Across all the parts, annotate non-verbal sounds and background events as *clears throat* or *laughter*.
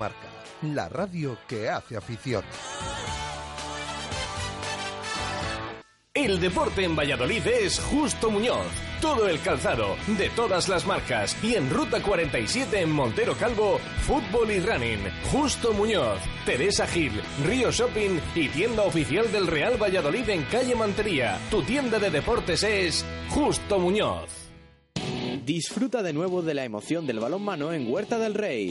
Marca, la radio que hace afición. El deporte en Valladolid es Justo Muñoz. Todo el calzado, de todas las marcas. Y en Ruta 47 en Montero Calvo, fútbol y running. Justo Muñoz, Teresa Gil, Río Shopping y tienda oficial del Real Valladolid en calle Mantería. Tu tienda de deportes es Justo Muñoz. Disfruta de nuevo de la emoción del balonmano en Huerta del Rey.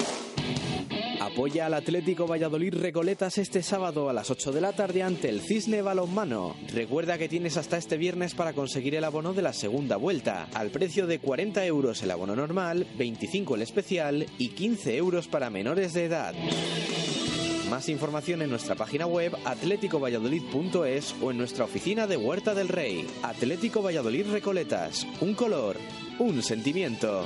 Apoya al Atlético Valladolid Recoletas este sábado a las 8 de la tarde ante el Cisne Balonmano. Recuerda que tienes hasta este viernes para conseguir el abono de la segunda vuelta, al precio de 40 euros el abono normal, 25 el especial y 15 euros para menores de edad. Más información en nuestra página web atléticovalladolid.es o en nuestra oficina de Huerta del Rey. Atlético Valladolid Recoletas. Un color, un sentimiento.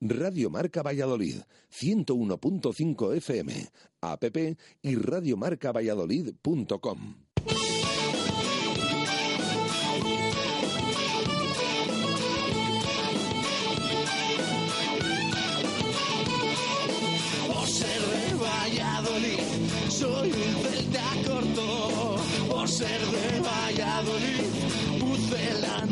Radio Marca Valladolid, 101.5 FM, app y radiomarcavalladolid.com. Ser de Valladolid, soy un celta corto. Por ser de Valladolid,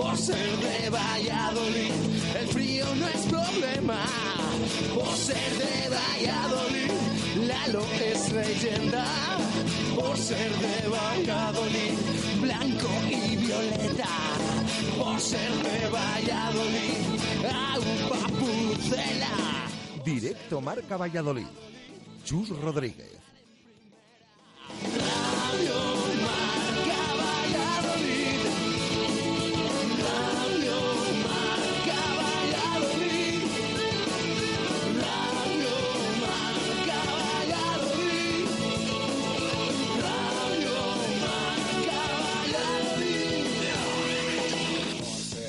Por ser de Valladolid, el frío no es problema. Por ser de Valladolid, Lalo es leyenda. Por ser de Valladolid, blanco y violeta. Por ser de Valladolid, agua pucela. Directo Marca Valladolid. Chus Rodríguez.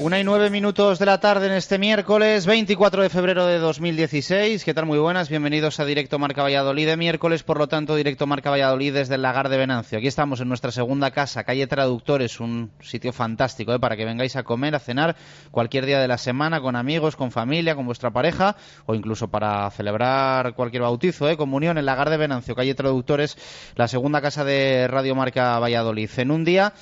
Una y nueve minutos de la tarde en este miércoles 24 de febrero de 2016. ¿Qué tal? Muy buenas. Bienvenidos a Directo Marca Valladolid de miércoles, por lo tanto, Directo Marca Valladolid desde el Lagar de Venancio. Aquí estamos en nuestra segunda casa, calle Traductores, un sitio fantástico ¿eh? para que vengáis a comer, a cenar cualquier día de la semana con amigos, con familia, con vuestra pareja o incluso para celebrar cualquier bautizo, ¿eh? comunión en Lagar de Venancio, calle Traductores, la segunda casa de Radio Marca Valladolid. En un día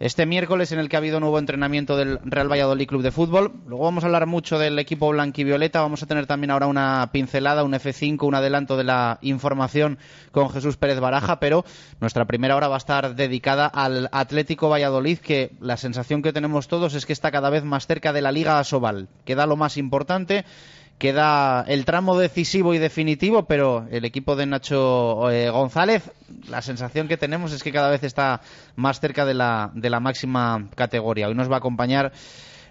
este miércoles en el que ha habido nuevo entrenamiento del Real Valladolid Club de Fútbol. Luego vamos a hablar mucho del equipo blanquivioleta. Vamos a tener también ahora una pincelada, un F5, un adelanto de la información con Jesús Pérez Baraja, pero nuestra primera hora va a estar dedicada al Atlético Valladolid, que la sensación que tenemos todos es que está cada vez más cerca de la Liga Asobal. Queda lo más importante queda el tramo decisivo y definitivo, pero el equipo de Nacho eh, González, la sensación que tenemos es que cada vez está más cerca de la, de la máxima categoría. Hoy nos va a acompañar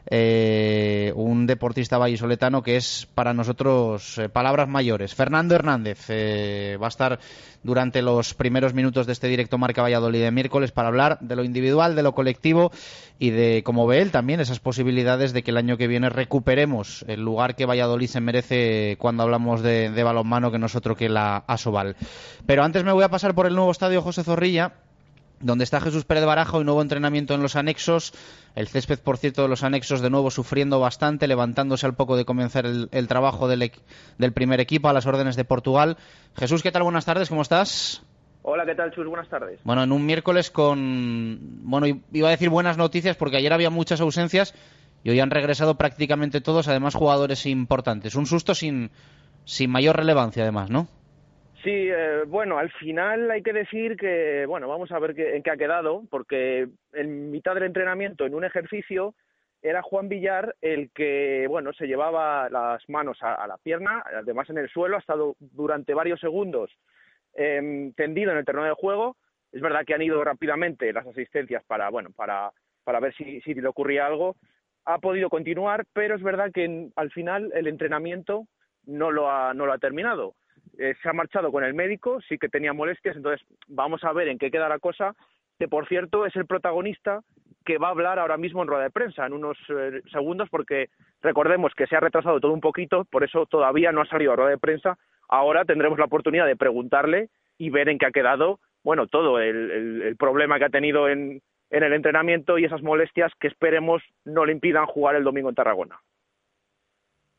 eh, un deportista vallisoletano que es para nosotros eh, palabras mayores. Fernando Hernández eh, va a estar durante los primeros minutos de este directo Marca Valladolid de miércoles para hablar de lo individual, de lo colectivo y de, como ve él, también esas posibilidades de que el año que viene recuperemos el lugar que Valladolid se merece cuando hablamos de, de balonmano que nosotros que la Asobal. Pero antes me voy a pasar por el nuevo estadio José Zorrilla donde está Jesús Pérez Baraja y nuevo entrenamiento en los anexos. El césped, por cierto, de los anexos de nuevo sufriendo bastante, levantándose al poco de comenzar el, el trabajo del, del, primer equipo a las órdenes de Portugal. Jesús, ¿qué tal? Buenas tardes, ¿cómo estás? Hola, ¿qué tal, Chus? Buenas tardes. Bueno, en un miércoles con, bueno, iba a decir buenas noticias porque ayer había muchas ausencias y hoy han regresado prácticamente todos, además jugadores importantes. Un susto sin, sin mayor relevancia, además, ¿no? Sí, eh, bueno, al final hay que decir que, bueno, vamos a ver qué, en qué ha quedado, porque en mitad del entrenamiento, en un ejercicio, era Juan Villar el que, bueno, se llevaba las manos a, la pierna, además en el suelo, ha estado durante varios segundos em, tendido en el terreno de juego. Es verdad que han ido rápidamente las asistencias para, bueno, para, para ver si, si le ocurría algo. Ha podido continuar, pero es verdad que al final el entrenamiento no lo ha, no lo ha terminado. Eh, se ha marchado con el médico, sí que tenía molestias, entonces vamos a ver en qué queda la cosa, que por cierto es el protagonista que va a hablar ahora mismo en rueda de prensa en unos eh, segundos, porque recordemos que se ha retrasado todo un poquito, por eso todavía no ha salido a rueda de prensa. Ahora tendremos la oportunidad de preguntarle y ver en qué ha quedado, bueno, todo el, problema que ha tenido en, en el entrenamiento y esas molestias que esperemos no le impidan jugar el domingo en Tarragona.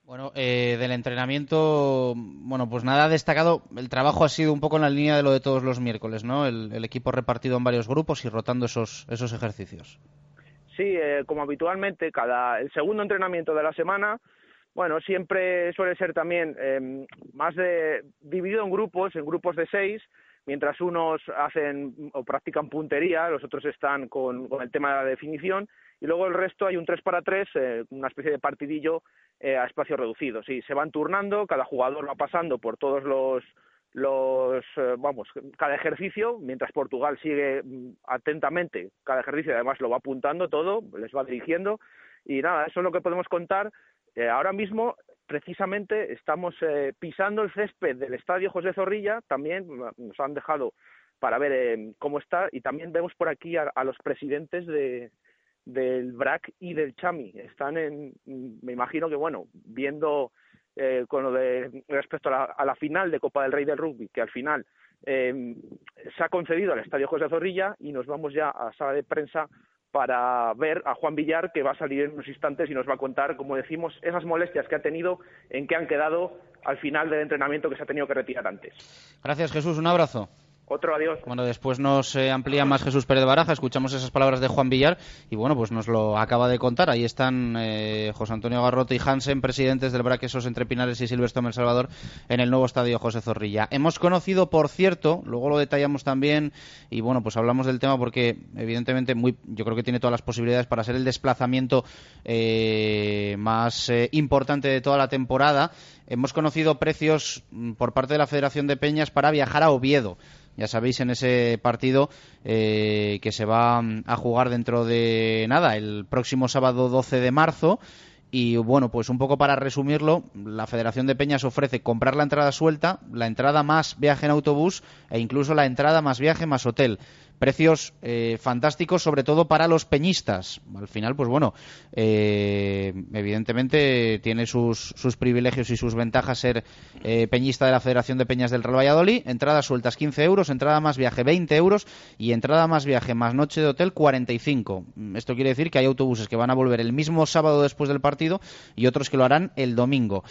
Bueno, eh, del entrenamiento, bueno, pues nada destacado. El trabajo ha sido un poco en la línea de lo de todos los miércoles, ¿no? El, equipo repartido en varios grupos y rotando esos, esos ejercicios. Sí, eh, como habitualmente, cada el segundo entrenamiento de la semana, bueno, siempre suele ser también em, más de dividido en grupos, en grupos de seis, mientras unos hacen o practican puntería, los otros están con el tema de la definición y luego el resto hay un 3 para 3, eh, una especie de partidillo eh, a espacios reducidos. Sí, se van turnando, cada jugador va pasando por todos los, los eh, vamos, cada ejercicio, mientras Portugal sigue mm, atentamente cada ejercicio, además lo va apuntando todo, les va dirigiendo y nada, eso es lo que podemos contar. ahora mismo, precisamente, estamos pisando el césped del Estadio José Zorrilla, también nos han dejado para ver cómo está y también vemos por aquí a los presidentes de, del BRAC y del Chami. Están en, me imagino que, bueno, viendo eh, con lo de respecto a la, final de Copa del Rey del Rugby, que al final eh, se ha concedido al Estadio José Zorrilla y nos vamos ya a sala de prensa para ver a Juan Villar, que va a salir en unos instantes y nos va a contar, como decimos, esas molestias que ha tenido, en qué han quedado al final del entrenamiento que se ha tenido que retirar antes. Gracias, Jesús. Un abrazo. Otro adiós. Bueno, después nos eh, amplía más Jesús Pérez de Baraja, escuchamos esas palabras de Juan Villar y bueno, pues nos lo acaba de contar. Ahí están eh, José Antonio Garrote y Hansen, presidentes del Braquesos entre Pinares y Silverstone El Salvador, en el nuevo estadio José Zorrilla. Hemos conocido, por cierto, luego lo detallamos también y bueno, pues hablamos del tema porque evidentemente muy, yo creo que tiene todas las posibilidades para ser el desplazamiento eh, más importante de toda la temporada. Hemos conocido precios mm, por parte de la Federación de Peñas para viajar a Oviedo ya sabéis, en ese partido eh, que se va mm, a jugar dentro de nada, el próximo sábado 12 de marzo. Y bueno, pues un poco para resumirlo, la Federación de Peñas ofrece comprar la entrada suelta, la entrada más viaje en autobús e incluso la entrada más viaje más hotel precios eh, fantásticos, sobre todo para los peñistas. Al final, pues bueno, eh, evidentemente tiene sus, sus, privilegios y sus ventajas ser eh, peñista de la Federación de Peñas del Real Valladolid. Entradas sueltas 15 euros, entrada más viaje 20 euros y entrada más viaje más noche de hotel 45. Esto quiere decir que hay autobuses que van a volver el mismo sábado después del partido y otros que lo harán el domingo.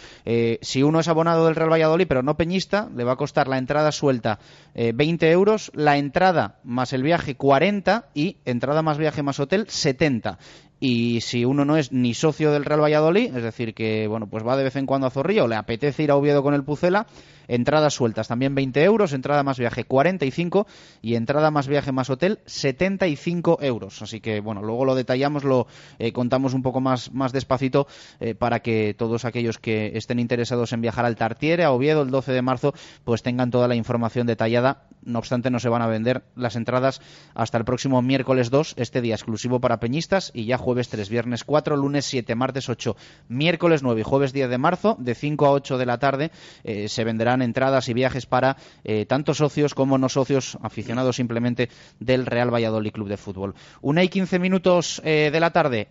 si uno es abonado del Real Valladolid pero no peñista, le va a costar la entrada suelta 20 euros, la entrada más el viaje 40 y entrada más viaje más hotel 70 y si uno no es ni socio del Real Valladolid, es decir, que bueno, pues va de vez en cuando a Zorrillo, le apetece ir a Oviedo con el Pucela, entradas sueltas también 20 euros, entrada más viaje 45 y entrada más viaje más hotel 75 euros. Así que bueno, luego lo detallamos, lo eh, contamos un poco más, más despacito eh, para que todos aquellos que estén interesados en viajar al Tartiere, a Oviedo el 12 de marzo, pues tengan toda la información detallada. No obstante, no se van a vender las entradas hasta el próximo miércoles 2, este día exclusivo para peñistas y ya jueves 3, viernes 4, lunes 7, martes 8, miércoles 9 y jueves 10 de marzo, de 5 a 8 de la tarde, eh, se venderán entradas y viajes para eh, tanto socios como no socios, aficionados simplemente del Real Valladolid Club de Fútbol. Una y 15 minutos eh, de la tarde.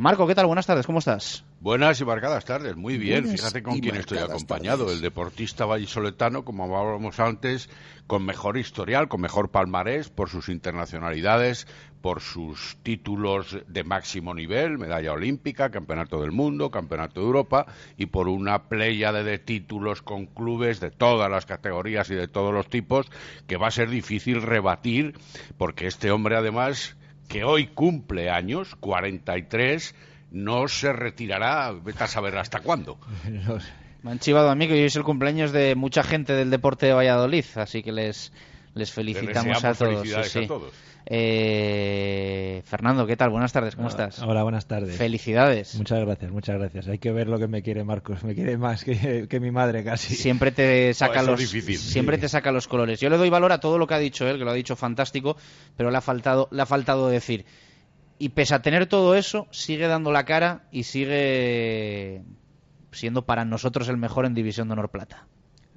Marco, ¿qué tal? Buenas tardes, ¿cómo estás? Buenas y marcadas tardes, muy bien. Fíjate con quién estoy acompañado. El deportista vallisoletano, como hablábamos antes, con mejor historial, con mejor palmarés por sus internacionalidades, por sus títulos de máximo nivel, medalla olímpica, campeonato del mundo, campeonato de Europa y por una playa de títulos con clubes de todas las categorías y de todos los tipos que va a ser difícil rebatir porque este hombre además que hoy cumple años, 43, no se retirará, vete a saber hasta cuándo. *laughs* Me han chivado a mí que hoy es el cumpleaños de mucha gente del deporte de Valladolid, así que les, les felicitamos a todos. Eh, Fernando, ¿qué tal? Buenas tardes, ¿cómo estás? Hola, buenas tardes. Felicidades. Muchas gracias, muchas gracias. Hay que ver lo que me quiere Marcos, me quiere más que, mi madre casi. Siempre te *laughs* saca los siempre te saca los colores. Yo le doy valor a todo lo que ha dicho él, que lo ha dicho fantástico, pero le ha faltado le ha faltado decir y pese a tener todo eso, sigue dando la cara y sigue siendo para nosotros el mejor en División de Honor Plata.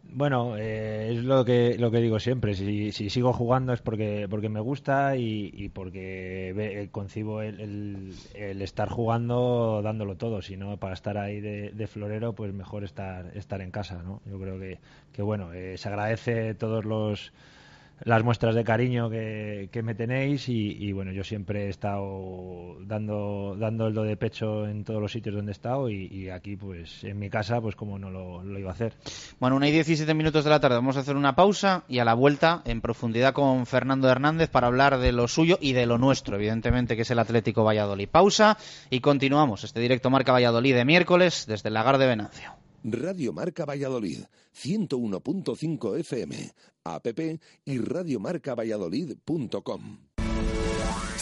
Bueno, eh, es lo que lo que digo siempre. Si, sigo jugando es porque porque me gusta y, porque concibo el, estar jugando dándolo todo. Si no, para estar ahí de, florero, pues mejor estar estar en casa, ¿no? Yo creo que, que bueno, eh, se agradece todos los las muestras de cariño que, me tenéis y, bueno, yo siempre he estado dando, dando el do de pecho en todos los sitios donde he estado y, aquí pues en mi casa pues como no lo, iba a hacer. Bueno, una y 17 minutos de la tarde, vamos a hacer una pausa y a la vuelta en profundidad con Fernando Hernández para hablar de lo suyo y de lo nuestro, evidentemente que es el Atlético Valladolid. Pausa y continuamos este directo Marca Valladolid de miércoles desde el Lagar de Venancio. Radio Marca Valladolid, 101.5 FM, app y radiomarcavalladolid.com.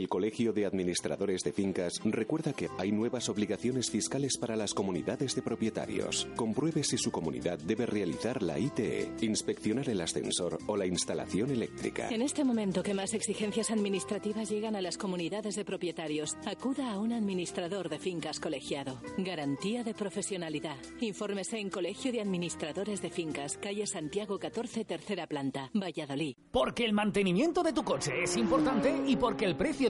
El Colegio de Administradores de Fincas recuerda que hay nuevas obligaciones fiscales para las comunidades de propietarios. Compruebe si su comunidad debe realizar la ITE, inspeccionar el ascensor o la instalación eléctrica. En este momento que más exigencias administrativas llegan a las comunidades de propietarios, acuda a un administrador de fincas colegiado. Garantía de profesionalidad. Infórmese en Colegio de Administradores de Fincas, calle Santiago 14, tercera planta, Valladolid. Porque el mantenimiento de tu coche es importante y porque el precio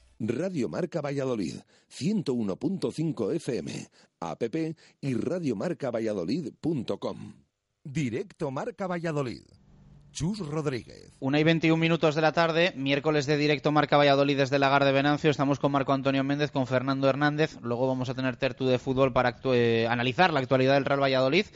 Radio Marca Valladolid, 101.5 FM, app y radiomarcavalladolid.com. Directo Marca Valladolid. Chus Rodríguez. Una y 21 minutos de la tarde, miércoles de directo Marca Valladolid desde Lagar de Venancio. Estamos con Marco Antonio Méndez, con Fernando Hernández. Luego vamos a tener tertu de fútbol para eh, analizar la actualidad del Real Valladolid.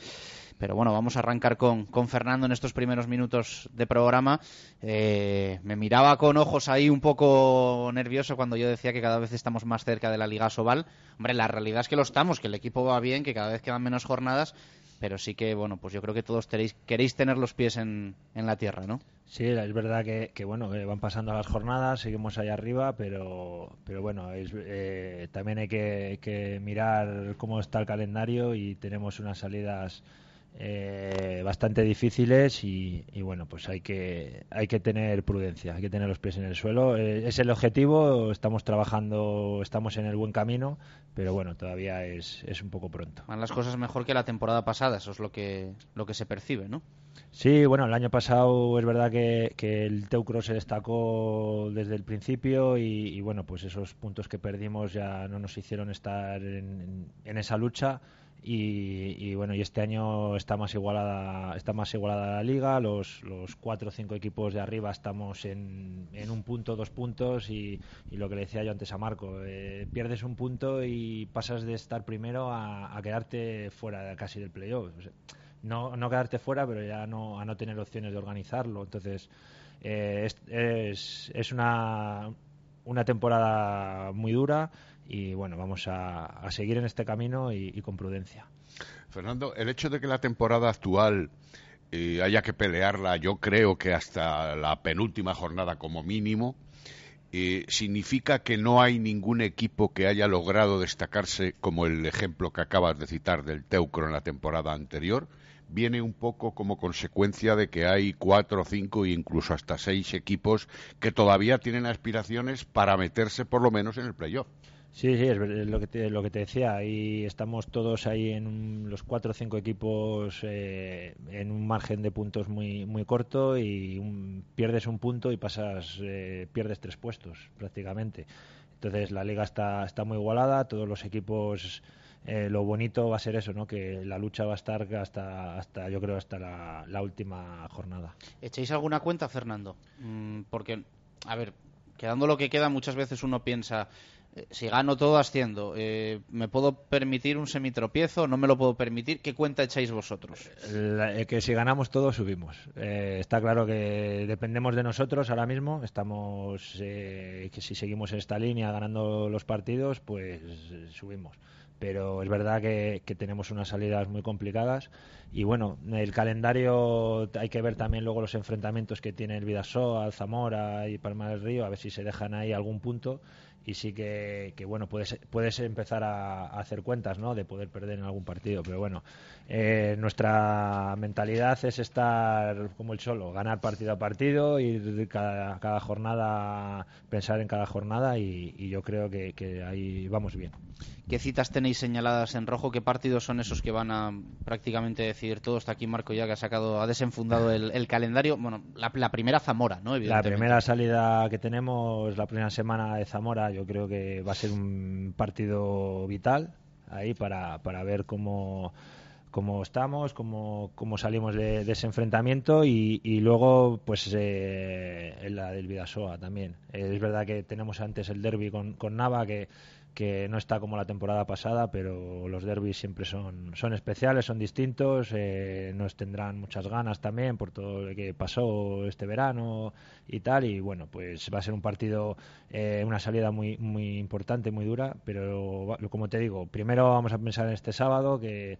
Pero bueno, vamos a arrancar con, con Fernando en estos primeros minutos de programa. Eh, me miraba con ojos ahí un poco nervioso cuando yo decía que cada vez estamos más cerca de la Liga Sobal. Hombre, la realidad es que lo estamos, que el equipo va bien, que cada vez quedan menos jornadas, pero sí que, bueno, pues yo creo que todos tenéis, queréis tener los pies en, en la tierra, ¿no? Sí, es verdad que, que, bueno, van pasando las jornadas, seguimos ahí arriba, pero, pero bueno, es, eh, también hay que, que mirar cómo está el calendario y tenemos unas salidas eh, bastante difíciles y, bueno pues hay que hay que tener prudencia hay que tener los pies en el suelo. Eh, es el objetivo estamos trabajando estamos en el buen camino pero bueno todavía es, es un poco pronto. Van las cosas mejor que la temporada pasada eso es lo que lo que se percibe no sí bueno el año pasado es verdad que, que el Teucro se destacó desde el principio y, bueno pues esos puntos que perdimos ya no nos hicieron estar en, en esa lucha y, bueno y este año está más igualada está más igualada la liga. Los, los cuatro o cinco equipos de arriba estamos en, en un punto dos puntos y, lo que le decía yo antes a Marco eh, pierdes un punto y pasas de estar primero a, quedarte fuera casi del playoff. No, no quedarte fuera pero ya no a no tener opciones de organizarlo. Entonces eh, es, es, una una temporada muy dura y bueno, vamos a, seguir en este camino y, con prudencia. Fernando, el hecho de que la temporada actual eh, haya que pelearla, yo creo que hasta la penúltima jornada como mínimo, eh, significa que no hay ningún equipo que haya logrado destacarse como el ejemplo que acabas de citar del Teucro en la temporada anterior viene un poco como consecuencia de que hay cuatro, cinco e incluso hasta seis equipos que todavía tienen aspiraciones para meterse por lo menos en el playoff. Sí, sí, es lo que te, lo que te decía. Ahí estamos todos ahí en los cuatro o cinco equipos eh, en un margen de puntos muy muy corto y pierdes un punto y pasas eh, pierdes tres puestos prácticamente. Entonces la liga está está muy igualada. Todos los equipos eh, lo bonito va a ser eso, ¿no? Que la lucha va a estar hasta, hasta yo creo, hasta la, última jornada. ¿Echéis alguna cuenta, Fernando? Mm, porque, a ver, quedando lo que queda, muchas veces uno piensa, si gano todo haciendo, eh, ¿me puedo permitir un semitropiezo? ¿No me lo puedo permitir? ¿Qué cuenta echáis vosotros? que si ganamos todo, subimos. está claro que dependemos de nosotros ahora mismo. Estamos, que si seguimos en esta línea ganando los partidos, pues subimos pero es verdad que, tenemos unas salidas muy complicadas y bueno, el calendario hay que ver también luego los enfrentamientos que tiene el Vidasoa, Zamora y Palma del Río, a ver si se dejan ahí algún punto y sí que, bueno, puedes, puedes empezar a, hacer cuentas, ¿no? De poder perder en algún partido, pero bueno, eh, nuestra mentalidad es estar como el solo, ganar partido a partido, ir cada, cada jornada, pensar en cada jornada y, yo creo que, que ahí vamos bien. ¿Qué citas tenéis señaladas en rojo? ¿Qué partidos son esos que van a prácticamente decidir todo? Está aquí Marco ya que ha sacado, ha desenfundado el, calendario. Bueno, la, primera Zamora, ¿no? La primera salida que tenemos, la primera semana de Zamora, yo creo que va a ser un partido vital ahí para, para ver cómo cómo estamos, cómo, cómo salimos de, ese enfrentamiento y, luego pues eh, la del Vidasoa también. es verdad que tenemos antes el derby con, con Nava que que no está como la temporada pasada, pero los derbis siempre son, son especiales, son distintos, eh, nos tendrán muchas ganas también por todo lo que pasó este verano y tal, y bueno, pues va a ser un partido, eh, una salida muy, muy importante, muy dura, pero como te digo, primero vamos a pensar en este sábado que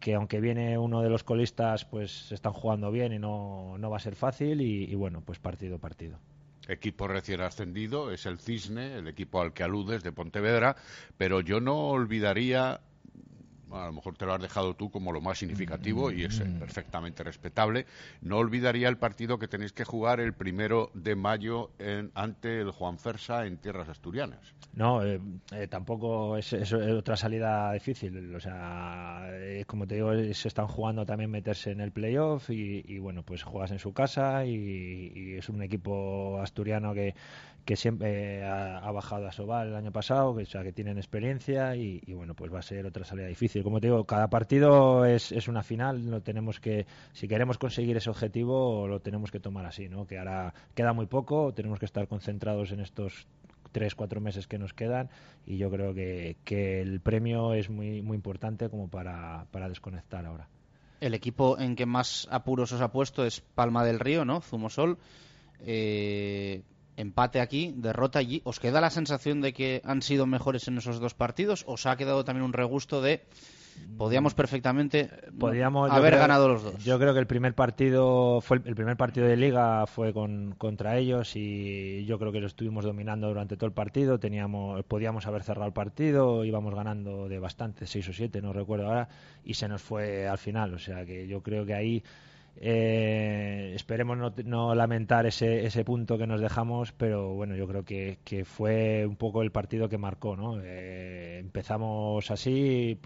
que aunque viene uno de los colistas, pues están jugando bien y no, no va a ser fácil y, y bueno, pues partido partido. Equipo recién ascendido, es el Cisne, el equipo al que aludes de Pontevedra, pero yo no olvidaría a lo mejor te lo has dejado tú como lo más significativo y es Mm. perfectamente respetable. No olvidaría el partido que tenéis que jugar el primero de mayo en, ante el Juan Fersa en tierras asturianas. No, eh, eh, tampoco es, es otra salida difícil. O sea, eh, como te digo, eh, se están jugando también meterse en el playoff y, y, bueno, pues juegas en su casa y, y es un equipo asturiano que, que siempre eh, ha, bajado a Sobal el año pasado, que, o sea, que tienen experiencia y, bueno, pues va a ser otra salida difícil. Como te digo, cada partido es, es una final, lo tenemos que, si queremos conseguir ese objetivo, lo tenemos que tomar así, ¿no? Que ahora queda muy poco, tenemos que estar concentrados en estos tres, cuatro meses que nos quedan y yo creo que, que el premio es muy, muy importante como para, para desconectar ahora. El equipo en que más apuros os ha puesto es Palma del Río, ¿no? Zumosol. Eh, empate aquí, derrota allí. ¿Os queda la sensación de que han sido mejores en esos dos partidos? ¿Os ha quedado también un regusto de podíamos perfectamente Podíamos, haber creo, ganado los dos? Yo creo que el primer partido fue el, primer partido de liga fue con, contra ellos y yo creo que lo estuvimos dominando durante todo el partido. Teníamos, podíamos haber cerrado el partido, íbamos ganando de bastante, seis o siete, no recuerdo ahora, y se nos fue al final. O sea que yo creo que ahí eh, esperemos no, lamentar ese, ese punto que nos dejamos, pero bueno, yo creo que, que fue un poco el partido que marcó, ¿no? Eh, empezamos así,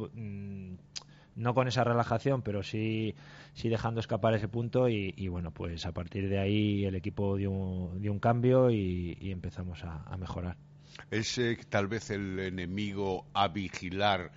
no con esa relajación, pero sí, sí dejando escapar ese punto y, bueno, pues a partir de ahí el equipo dio, dio un cambio y, empezamos a, a, mejorar. ¿Es eh, tal vez el enemigo a vigilar?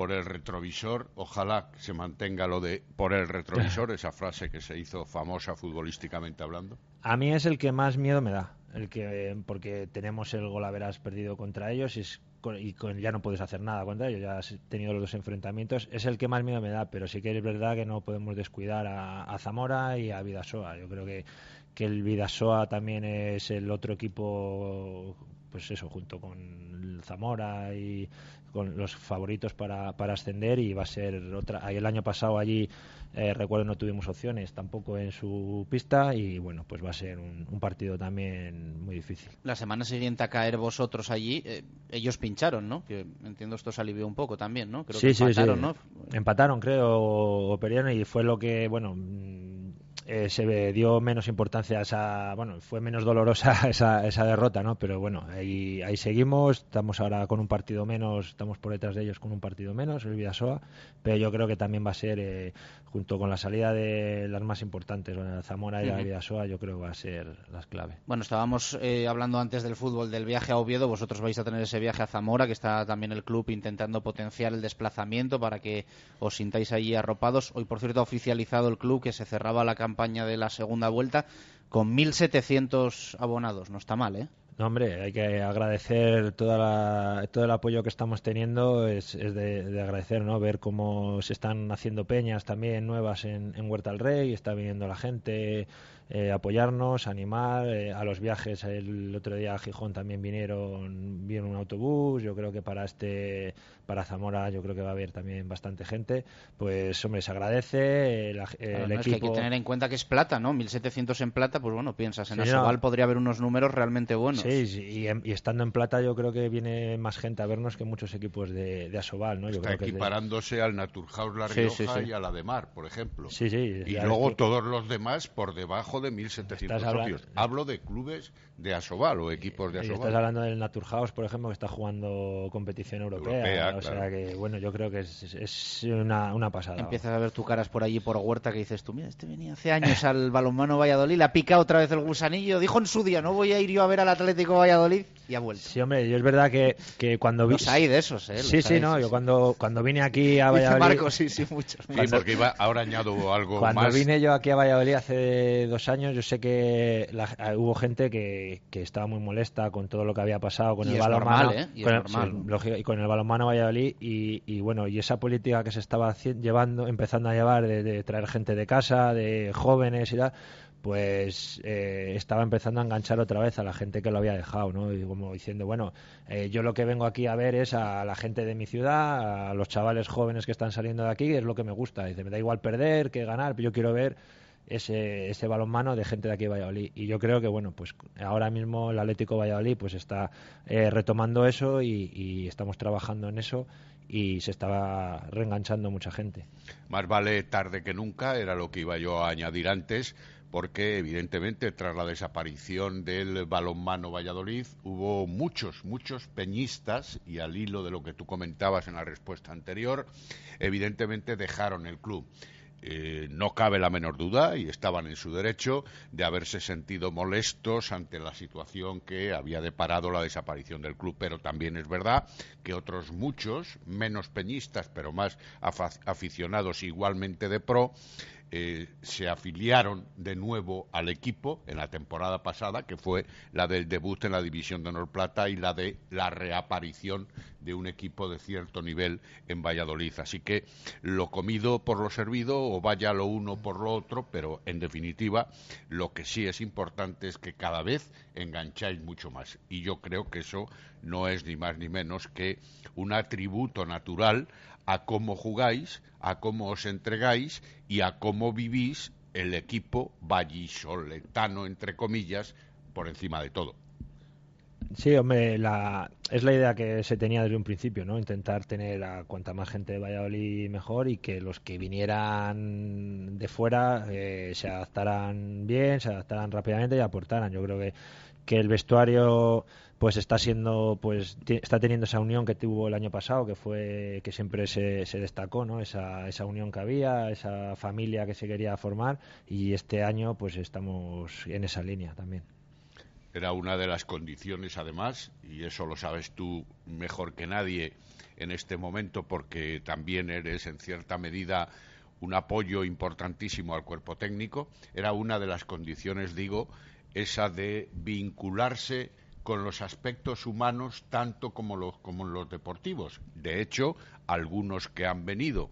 Por el retrovisor. Ojalá se mantenga lo de por el retrovisor, *laughs* esa frase que se hizo famosa futbolísticamente hablando. A mí es el que más miedo me da, el que porque tenemos el gol haberás perdido contra ellos y, es, y con, ya no puedes hacer nada contra ellos, ya has tenido los dos enfrentamientos, es el que más miedo me da, pero sí que es verdad que no podemos descuidar a, a Zamora y a Vidasoa. Yo creo que, que el Vidasoa también es el otro equipo, pues eso, junto con Zamora y con los favoritos para, para ascender y va a ser otra. El año pasado allí, eh, recuerdo, no tuvimos opciones tampoco en su pista y bueno, pues va a ser un, un, partido también muy difícil. La semana siguiente a caer vosotros allí, eh, ellos pincharon, ¿no? Que entiendo esto se alivió un poco también, ¿no? Creo sí, que empataron, sí, ¿no? Empataron, creo, o perdieron y fue lo que, bueno. Eh, se dio menos importancia a esa, bueno, fue menos dolorosa *laughs* esa, esa derrota, ¿no? Pero bueno, ahí, ahí seguimos, estamos ahora con un partido menos, estamos por detrás de ellos con un partido menos, el Vidasoa, pero yo creo que también va a ser, eh, junto con la salida de las más importantes, bueno, la Zamora y uh -huh. Vidasoa, yo creo que va a ser las claves. Bueno, estábamos eh, hablando antes del fútbol, del viaje a Oviedo, vosotros vais a tener ese viaje a Zamora, que está también el club intentando potenciar el desplazamiento para que os sintáis allí arropados. Hoy, por cierto, ha oficializado el club que se cerraba la campaña de la segunda vuelta con 1.700 abonados. No está mal, ¿eh? No, hombre, hay que agradecer toda la, todo el apoyo que estamos teniendo, es, es de, de, agradecer, ¿no? Ver cómo se están haciendo peñas también nuevas en, en Huerta del Rey, está viniendo la gente, eh, apoyarnos, animar eh, a los viajes. El otro día a Gijón también vinieron, vino un autobús. Yo creo que para este, para Zamora, yo creo que va a haber también bastante gente. Pues hombre, se agradece. El, claro, el no, equipo. Es que hay que tener en cuenta que es plata, ¿no? 1.700 en plata, pues bueno, piensas en sí, Asobal no. podría haber unos números realmente buenos. Sí, sí y, y, estando en plata, yo creo que viene más gente a vernos que muchos equipos de, de Asobal, ¿no? Yo Está creo equiparándose de... al Naturhaus La Rioja sí, sí, y a la de Mar, por ejemplo. Sí, sí. Y luego todos los demás por debajo de 1.700 socios. Hablo de clubes de Asobal o equipos de Asobal. Estás hablando del Naturhaus, por ejemplo, que está jugando competición europea. europea o claro. sea que, bueno, yo creo que es, es una, una, pasada. Empiezas a ver tu caras por allí, por Huerta, que dices tú, mira, este venía hace años al *laughs* balonmano Valladolid, le ha picado otra vez el gusanillo. Dijo en su día, no voy a ir yo a ver al Atlético Valladolid y ha vuelto. Sí, hombre, yo es verdad que, que cuando vi... Los hay de esos, ¿eh? Los sí, sí, no, sí, yo. Cuando, cuando vine aquí a Valladolid... Dice Marco, sí, sí, muchos. Sí, porque iba, ahora añado algo cuando más. vine yo aquí a Valladolid hace dos años, yo sé que la, hubo gente que, que, estaba muy molesta con todo lo que había pasado con y el balonmano. ¿eh? y. Sí, y con el balonmano Valladolid y, y, bueno, y esa política que se estaba llevando, empezando a llevar de, de traer gente de casa, de jóvenes y tal, pues eh, estaba empezando a enganchar otra vez a la gente que lo había dejado, ¿no? Y como diciendo, bueno, eh, yo lo que vengo aquí a ver es a la gente de mi ciudad, a los chavales jóvenes que están saliendo de aquí, es lo que me gusta. Dice, me da igual perder que ganar, pero yo quiero ver ese, ese balonmano de gente de aquí de Valladolid. Y yo creo que, bueno, pues ahora mismo el Atlético Valladolid pues está eh, retomando eso y, estamos trabajando en eso y se está reenganchando mucha gente. Más vale tarde que nunca, era lo que iba yo a añadir antes, porque evidentemente tras la desaparición del balonmano Valladolid hubo muchos, muchos peñistas y al hilo de lo que tú comentabas en la respuesta anterior, evidentemente dejaron el club. Eh, no cabe la menor duda, y estaban en su derecho, de haberse sentido molestos ante la situación que había deparado la desaparición del club. Pero también es verdad que otros muchos, menos peñistas, pero más aficionados igualmente de pro, eh, se afiliaron de nuevo al equipo en la temporada pasada, que fue la del debut en la División de Honor Plata y la de la reaparición de un equipo de cierto nivel en Valladolid. Así que lo comido por lo servido, o vaya lo uno por lo otro, pero en definitiva lo que sí es importante es que cada vez engancháis mucho más. Y yo creo que eso no es ni más ni menos que un atributo natural a cómo jugáis, a cómo os entregáis y a cómo vivís el equipo vallisoletano, entre comillas, por encima de todo. Sí, hombre, es la idea que se tenía desde un principio, ¿no? Intentar tener a cuanta más gente de Valladolid mejor y que los que vinieran de fuera eh, se adaptaran bien, se adaptaran rápidamente y aportaran. Yo creo que, que el vestuario pues está siendo pues está teniendo esa unión que tuvo el año pasado que fue que siempre se, se destacó no esa, esa unión que había esa familia que se quería formar y este año pues estamos en esa línea también. Era una de las condiciones además y eso lo sabes tú mejor que nadie en este momento porque también eres en cierta medida un apoyo importantísimo al cuerpo técnico era una de las condiciones digo esa de vincularse con los aspectos humanos tanto como los, como los deportivos. De hecho, algunos que han venido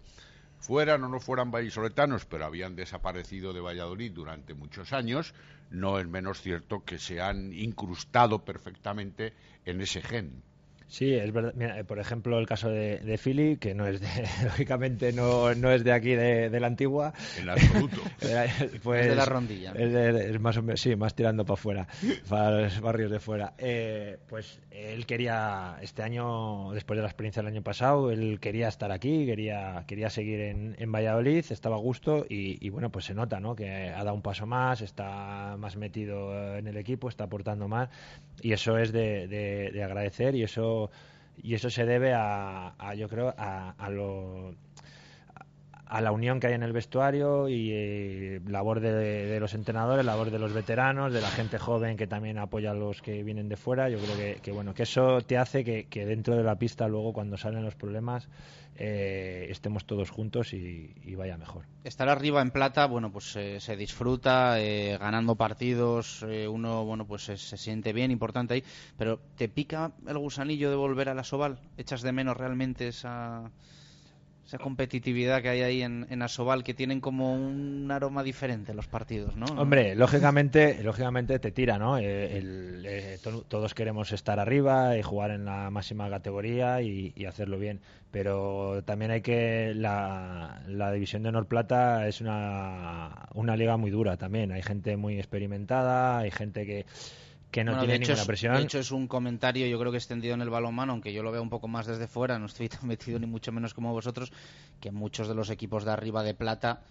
fueran o no fueran vallisoletanos, pero habían desaparecido de Valladolid durante muchos años, no es menos cierto que se han incrustado perfectamente en ese gen. Sí, es verdad. Mira, por ejemplo, el caso de, de Philly, que no es de, *laughs* lógicamente no, no es de aquí de, de la antigua. En absoluto. *laughs* pues, es de la rondilla. Es, más sí, más tirando para afuera, para los barrios de fuera. Eh, pues él quería, este año, después de la experiencia del año pasado, él quería estar aquí, quería, quería seguir en, en Valladolid, estaba a gusto y, y, bueno, pues se nota, ¿no? Que ha dado un paso más, está más metido en el equipo, está aportando más y eso es de, de agradecer y eso y eso se debe a, yo creo a, a lo a la unión que hay en el vestuario y eh, labor de, los entrenadores, labor de los veteranos, de la gente joven que también apoya a los que vienen de fuera. Yo creo que, bueno que eso te hace que, dentro de la pista luego cuando salen los problemas eh, estemos todos juntos y, vaya mejor. Estar arriba en plata, bueno pues eh, se disfruta ganando partidos, uno bueno pues se, siente bien, importante ahí, pero te pica el gusanillo de volver a la Soval, echas de menos realmente esa esa competitividad que hay ahí en, en, Asobal que tienen como un aroma diferente los partidos, ¿no? Hombre, lógicamente, lógicamente te tira, ¿no? Eh, eh, todos queremos estar arriba y jugar en la máxima categoría y, hacerlo bien, pero también hay que la, la división de Honor Plata es una, una liga muy dura también. Hay gente muy experimentada, hay gente que que no tiene ninguna presión. De hecho, es un comentario, yo creo que extendido en el balonmano, aunque yo lo veo un poco más desde fuera, no estoy *laughs* tan metido ni mucho menos como vosotros, que muchos de los equipos de arriba de plata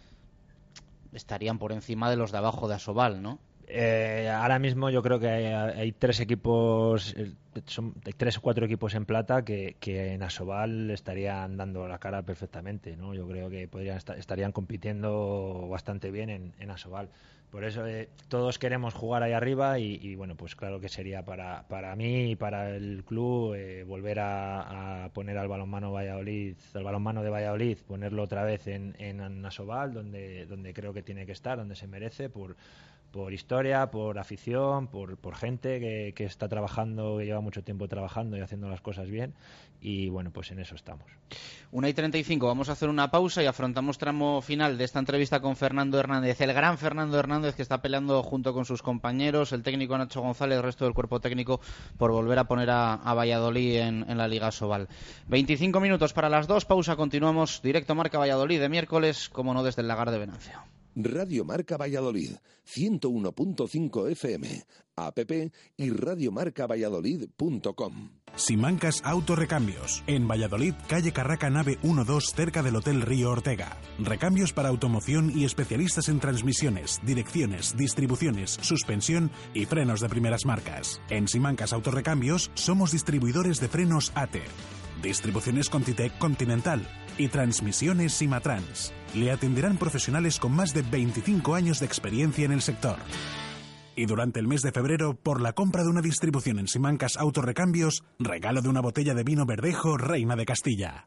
estarían por encima de los de abajo de Asobal, ¿no? Eh, ahora mismo yo creo que hay, tres equipos, eh, son tres o cuatro equipos en plata que, en Asobal estarían dando la cara perfectamente, ¿no? Yo creo que podrían estarían compitiendo bastante bien en, en Asobal. Por eso eh, todos queremos jugar ahí arriba y, bueno, pues claro que sería para, para mí y para el club eh, volver a, poner al balonmano Valladolid, al balonmano de Valladolid, ponerlo otra vez en, en donde, donde creo que tiene que estar, donde se merece, por, por historia, por afición, por, por gente que, está trabajando, que lleva mucho tiempo trabajando y haciendo las cosas bien. Y bueno, pues en eso estamos. Una y 35, vamos a hacer una pausa y afrontamos tramo final de esta entrevista con Fernando Hernández, el gran Fernando Hernández que está peleando junto con sus compañeros, el técnico Nacho González, el resto del cuerpo técnico, por volver a poner a, Valladolid en, en, la Liga Sobal. 25 minutos para las dos, pausa, continuamos directo Marca Valladolid de miércoles, como no desde el Lagar de Venancio. Radio Marca Valladolid, 101.5 FM, app y radiomarcavalladolid.com. Simancas Autorecambios, en Valladolid, calle Carraca Nave 12, cerca del Hotel Río Ortega. Recambios para automoción y especialistas en transmisiones, direcciones, distribuciones, suspensión y frenos de primeras marcas. En Simancas Autorecambios somos distribuidores de frenos ATE, distribuciones Contitec Continental y transmisiones Simatrans. Le atenderán profesionales con más de 25 años de experiencia en el sector. Y durante el mes de febrero, por la compra de una distribución en Simancas Autorecambios, regalo de una botella de vino verdejo Reina de Castilla.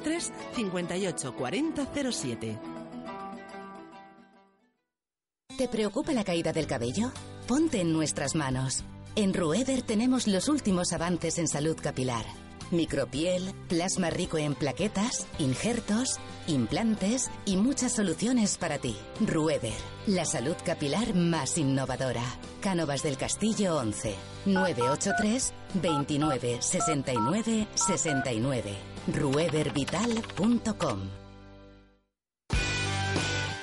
983 58 40 07. ¿Te preocupa la caída del cabello? Ponte en nuestras manos. En Rueder tenemos los últimos avances en salud capilar. Micropiel, plasma rico en plaquetas, injertos, implantes y muchas soluciones para ti. Rueder, la salud capilar más innovadora. Cánovas del Castillo 11 983 29 69 69 ruedervital.com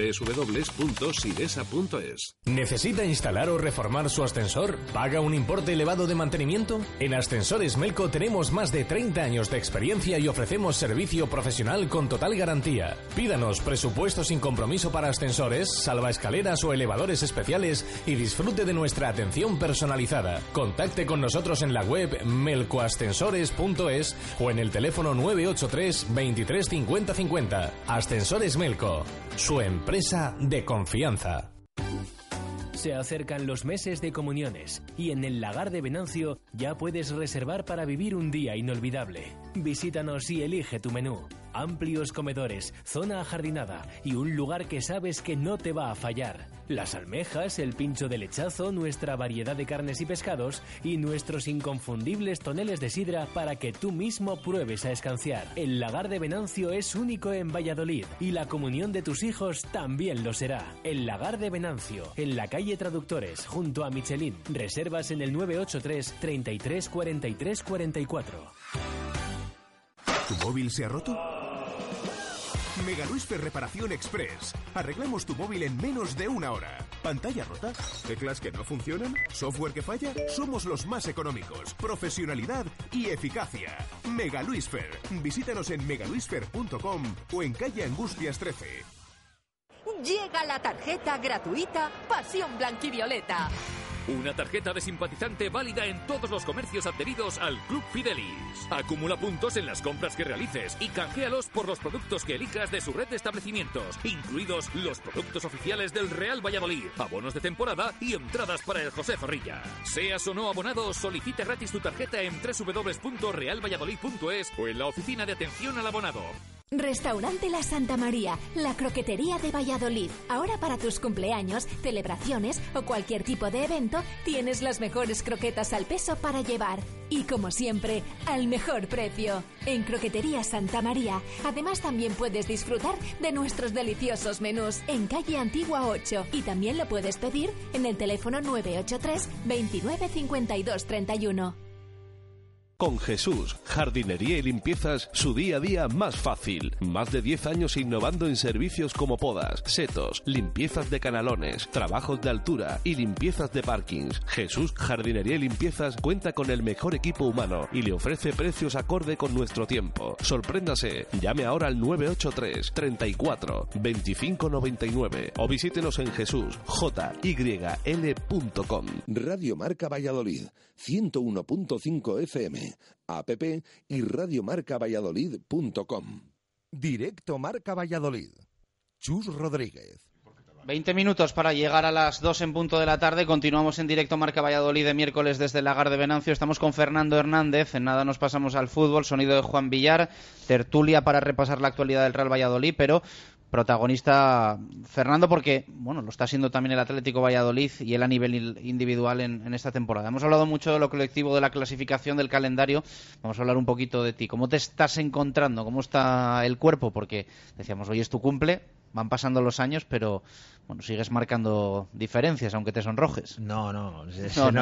www.sidesa.es. ¿Necesita instalar o reformar su ascensor? ¿Paga un importe elevado de mantenimiento? En Ascensores Melco tenemos más de 30 años de experiencia y ofrecemos servicio profesional con total garantía. Pídanos presupuesto sin compromiso para ascensores, salvaescaleras o elevadores especiales y disfrute de nuestra atención personalizada. Contacte con nosotros en la web melcoascensores.es o en el teléfono 983 23 50 50. Ascensores Melco, su empresa de confianza. Se acercan los meses de comuniones y en el lagar de Venancio ya puedes reservar para vivir un día inolvidable. Visítanos y elige tu menú. Amplios comedores, zona ajardinada y un lugar que sabes que no te va a fallar. Las almejas, el pincho de lechazo, nuestra variedad de carnes y pescados y nuestros inconfundibles toneles de sidra para que tú mismo pruebes a escanciar. El lagar de Venancio es único en Valladolid y la comunión de tus hijos también lo será. El lagar de Venancio, en la calle Traductores, junto a Michelin. Reservas en el 983 33 43 44. ¿Tu móvil se ha roto? Mega Reparación Express. Arreglamos tu móvil en menos de una hora. ¿Pantalla rota? ¿Teclas que no funcionan? ¿Software que falla? Somos los más económicos. Profesionalidad y eficacia. Mega. Visítanos en megaluisfer.com o en calle Angustias 13. Llega la tarjeta gratuita Pasión Blanquivioleta. Una tarjeta de simpatizante válida en todos los comercios adheridos al Club Fidelis. Acumula puntos en las compras que realices y canjealos por los productos que elijas de su red de establecimientos, incluidos los productos oficiales del Real Valladolid, abonos de temporada y entradas para el José Zorrilla. Seas o no abonado, solicite gratis tu tarjeta en www.realvalladolid.es o en la oficina de atención al abonado. Restaurante La Santa María, la croquetería de Valladolid. Ahora para tus cumpleaños, celebraciones o cualquier tipo de evento, tienes las mejores croquetas al peso para llevar. Y como siempre, al mejor precio. En Croquetería Santa María, además también puedes disfrutar de nuestros deliciosos menús en calle Antigua 8 y también lo puedes pedir en el teléfono 983 29 52 31. Con Jesús, jardinería y limpiezas, su día a día más fácil. Más de 10 años innovando en servicios como podas, setos, limpiezas de canalones, trabajos de altura y limpiezas de parkings. Jesús, jardinería y limpiezas cuenta con el mejor equipo humano y le ofrece precios acorde con nuestro tiempo. Sorpréndase, llame ahora al 983 34 25 99 o visítenos en Jesús, JYL.com. Radio Marca Valladolid, 101.5 FM, app y radiomarcavalladolid.com. Directo Marca Valladolid. Chus Rodríguez. 20 minutos para llegar a las 2 en punto de la tarde. Continuamos en directo Marca Valladolid de miércoles desde el Lagar de Venancio. Estamos con Fernando Hernández. En nada nos pasamos al fútbol. Sonido de Juan Villar. Tertulia para repasar la actualidad del Real Valladolid. Pero protagonista Fernando porque bueno lo está siendo también el Atlético Valladolid y él a nivel individual en, esta temporada. Hemos hablado mucho de lo colectivo, de la clasificación, del calendario. Vamos a hablar un poquito de ti. ¿Cómo te estás encontrando? ¿Cómo está el cuerpo? Porque decíamos hoy es tu cumple, van pasando los años, pero bueno, sigues marcando diferencias, aunque te sonrojes. No, no, *laughs* se,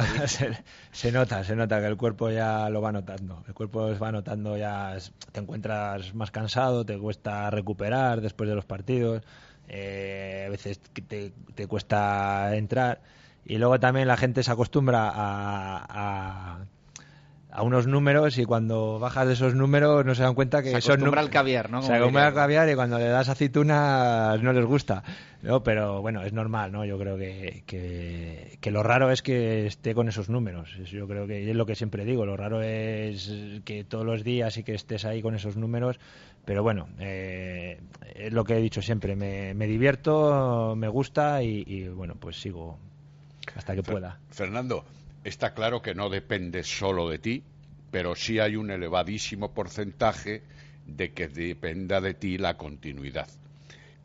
nota, se, nota que el cuerpo ya lo va notando. El cuerpo va notando ya, te encuentras más cansado, te cuesta recuperar después de los partidos, eh, a veces te, te, cuesta entrar. Y luego también la gente se acostumbra a a unos números y cuando bajas de esos números no se dan cuenta que se son números. al caviar, ¿no? se acostumbra al caviar y cuando le das aceitunas no les gusta. ¿no? Pero bueno, es normal, ¿no? Yo creo que, que, lo raro es que esté con esos números. Yo creo que es lo que siempre digo. Lo raro es que todos los días y que estés ahí con esos números. Pero bueno, eh, es lo que he dicho siempre. Me, me divierto, me gusta y, y bueno, pues sigo hasta que pueda. Fernando, Está claro que no depende solo de ti, pero sí hay un elevadísimo porcentaje de que dependa de ti la continuidad.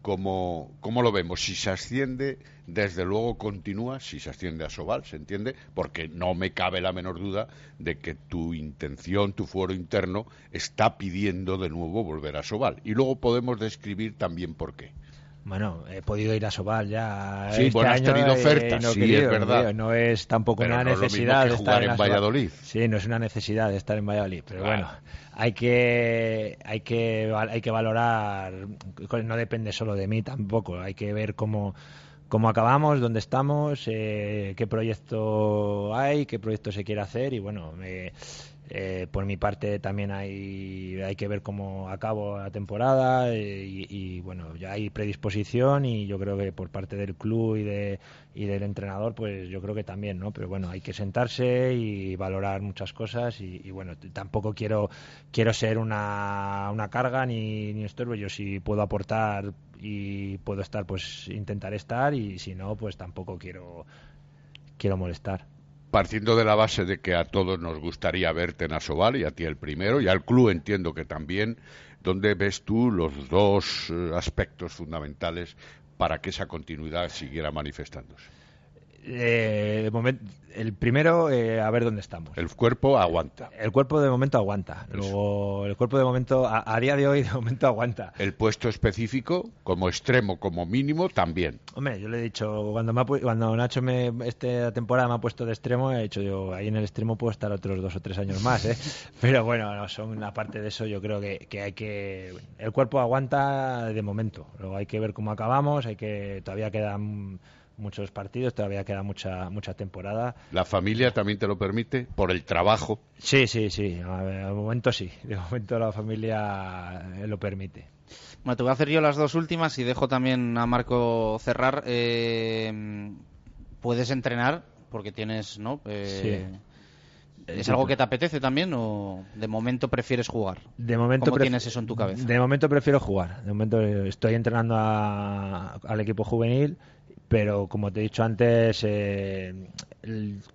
¿Cómo, lo vemos? Si se asciende, desde luego continúa, si se asciende a Sobal, ¿se entiende? Porque no me cabe la menor duda de que tu intención, tu fuero interno, está pidiendo de nuevo volver a Sobal. Y luego podemos describir también por qué. Bueno, he podido ir a Sobal ya. Sí, este bueno, has tenido ofertas, no sí, es verdad. No, es tampoco una necesidad de estar en, Valladolid. Sí, no es una necesidad de estar en Valladolid, pero bueno, hay que, hay que, hay que valorar. No depende solo de mí tampoco. Hay que ver cómo cómo acabamos, dónde estamos, eh, qué proyecto hay, qué proyecto se quiere hacer y bueno, me, eh, por mi parte también hay, hay que ver cómo acabo la temporada eh, y, bueno, ya hay predisposición y yo creo que por parte del club y, de, y del entrenador, pues yo creo que también, ¿no? Pero bueno, hay que sentarse y valorar muchas cosas y, bueno, tampoco quiero, quiero ser una, una carga ni, ni estorbo. Yo si puedo aportar y puedo estar, pues intentaré estar y si no, pues tampoco quiero, quiero molestar partiendo de la base de que a todos nos gustaría verte en Asobal y a ti el primero, y al club entiendo que también, ¿dónde ves tú los dos eh, aspectos fundamentales para que esa continuidad siguiera manifestándose? Eh, el primero, eh, a ver dónde estamos. El cuerpo aguanta. El cuerpo de momento aguanta. Luego, el cuerpo de momento, a, día de hoy, de momento aguanta. El puesto específico, como extremo, como mínimo, también. Hombre, yo le he dicho, cuando, me cuando Nacho me, esta temporada me ha puesto de extremo, he dicho yo, ahí en el extremo puedo estar otros dos o tres años más, ¿eh? *laughs* Pero bueno, son aparte de eso, yo creo que, que hay que. El cuerpo aguanta de momento. Luego hay que ver cómo acabamos, hay que. Todavía quedan muchos partidos, todavía queda mucha mucha temporada. ¿La familia también te lo permite por el trabajo? Sí, sí, sí, de momento sí, de momento la familia eh, lo permite. Bueno, te voy a hacer yo las dos últimas y dejo también a Marco cerrar. Eh, ¿Puedes entrenar? Porque tienes, ¿no? Eh, ¿Es algo que te apetece también o de momento prefieres jugar? De momento ¿Cómo tienes eso en tu cabeza? De momento prefiero jugar. De momento estoy entrenando al equipo juvenil pero como te he dicho antes, eh,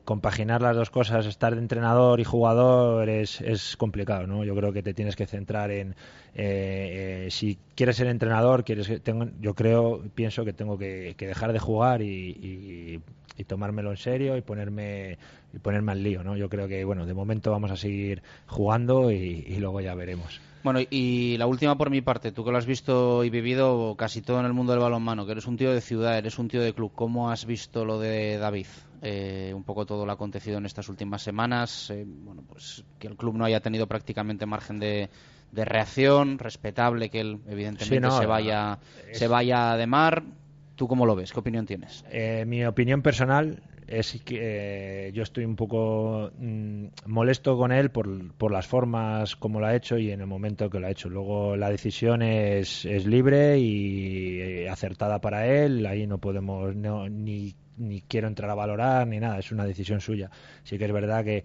compaginar las dos cosas, estar de entrenador y jugador es, es complicado, ¿no? Yo creo que te tienes que centrar en eh, eh, si quieres ser entrenador, quieres tengo, yo creo, pienso que tengo que, dejar de jugar y, tomármelo en serio y ponerme y ponerme al lío, ¿no? Yo creo que, bueno, de momento vamos a seguir jugando y, luego ya veremos. Bueno, y la última por mi parte, tú que lo has visto y vivido casi todo en el mundo del balonmano, que eres un tío de ciudad, eres un tío de club, ¿cómo has visto lo de David? Eh, un poco todo lo acontecido en estas últimas semanas, eh, bueno, pues que el club no haya tenido prácticamente margen de, reacción, respetable que él evidentemente se vaya se vaya de mar. ¿Tú cómo lo ves? ¿Qué opinión tienes? Eh, mi opinión personal es que yo estoy un poco mm, molesto con él por, por, las formas como lo ha hecho y en el momento que lo ha hecho. Luego la decisión es, es libre y acertada para él. Ahí no podemos ni ni quiero entrar a valorar ni nada, es una decisión suya. Sí que es verdad que,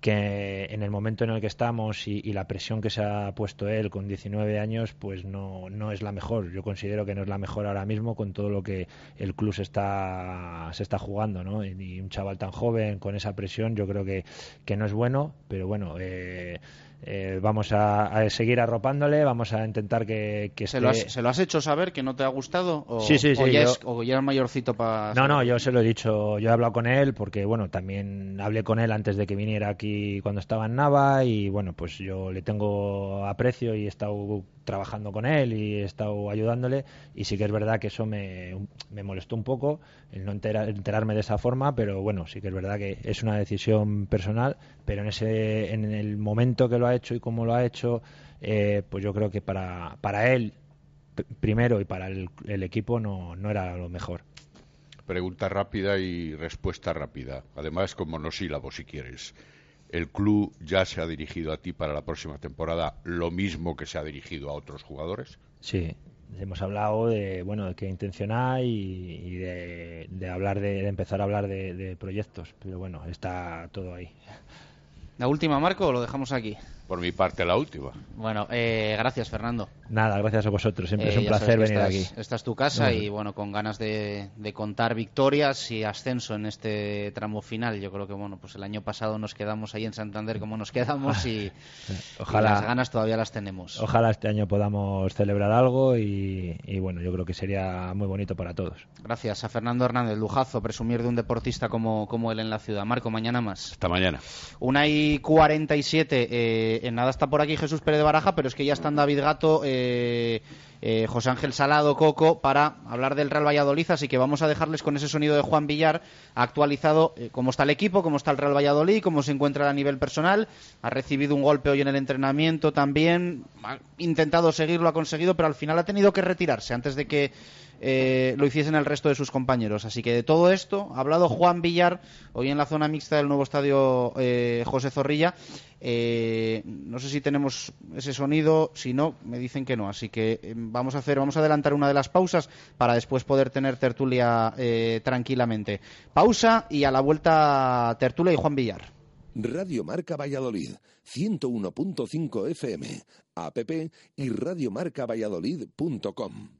que en el momento en el que estamos y, la presión que se ha puesto él con 19 años, pues no, no es la mejor. Yo considero que no es la mejor ahora mismo con todo lo que el club se está, se está jugando, ¿no? Y, un chaval tan joven con esa presión, yo creo que, que no es bueno, pero bueno, eh, eh, vamos a, seguir arropándole, vamos a intentar que, que ¿Se, lo has, hecho saber que no te ha gustado? ¿O, sí, sí, sí. O ya, es, mayorcito para...? No, no, yo se lo he dicho, yo he hablado con él porque, bueno, también hablé con él antes de que viniera aquí cuando estaba en Nava y, bueno, pues yo le tengo aprecio y he estado trabajando con él y he estado ayudándole y sí que es verdad que eso me, me molestó un poco el no enterarme de esa forma, pero bueno, sí que es verdad que es una decisión personal, pero en ese en el momento que lo ha hecho y cómo lo ha hecho, eh, pues yo creo que para, para él primero y para el, el equipo no, no era lo mejor. Pregunta rápida y respuesta rápida. Además, con monosílabos, si quieres. ¿El club ya se ha dirigido a ti para la próxima temporada lo mismo que se ha dirigido a otros jugadores? Sí, hemos hablado de bueno de qué intención hay y, de, hablar de, empezar a hablar de, proyectos pero bueno está todo ahí la última Marco o lo dejamos aquí por mi parte la última. Bueno, eh, gracias Fernando. Nada, gracias a vosotros. Siempre es un eh, placer venir aquí. Esta es tu casa y bueno, con ganas de, contar victorias y ascenso en este tramo final. Yo creo que bueno, pues el año pasado nos quedamos ahí en Santander como nos quedamos y, *laughs* Ojalá, las ganas todavía las tenemos. Ojalá este año podamos celebrar algo y, bueno, yo creo que sería muy bonito para todos. Gracias a Fernando Hernández, lujazo presumir de un deportista como, como él en la ciudad. Marco, mañana más. Hasta mañana. Una y 47. Eh, en nada está por aquí Jesús Pérez de Baraja, pero es que ya están David Gato, eh, eh, José Ángel Salado, Coco, para hablar del Real Valladolid, así que vamos a dejarles con ese sonido de Juan Villar actualizado eh, cómo está el equipo, cómo está el Real Valladolid, cómo se encuentra a nivel personal, ha recibido un golpe hoy en el entrenamiento también, ha intentado seguirlo, ha conseguido, pero al final ha tenido que retirarse antes de que eh, lo hiciesen el resto de sus compañeros. Así que de todo esto ha hablado Juan Villar hoy en la zona mixta del nuevo estadio eh, José Zorrilla. Eh, no sé si tenemos ese sonido, si no, me dicen que no. Así que vamos a hacer, vamos a adelantar una de las pausas para después poder tener tertulia tranquilamente. Pausa y a la vuelta tertulia y Juan Villar. Radio Marca Valladolid, 101.5 FM, app y radiomarcavalladolid.com.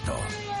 alto.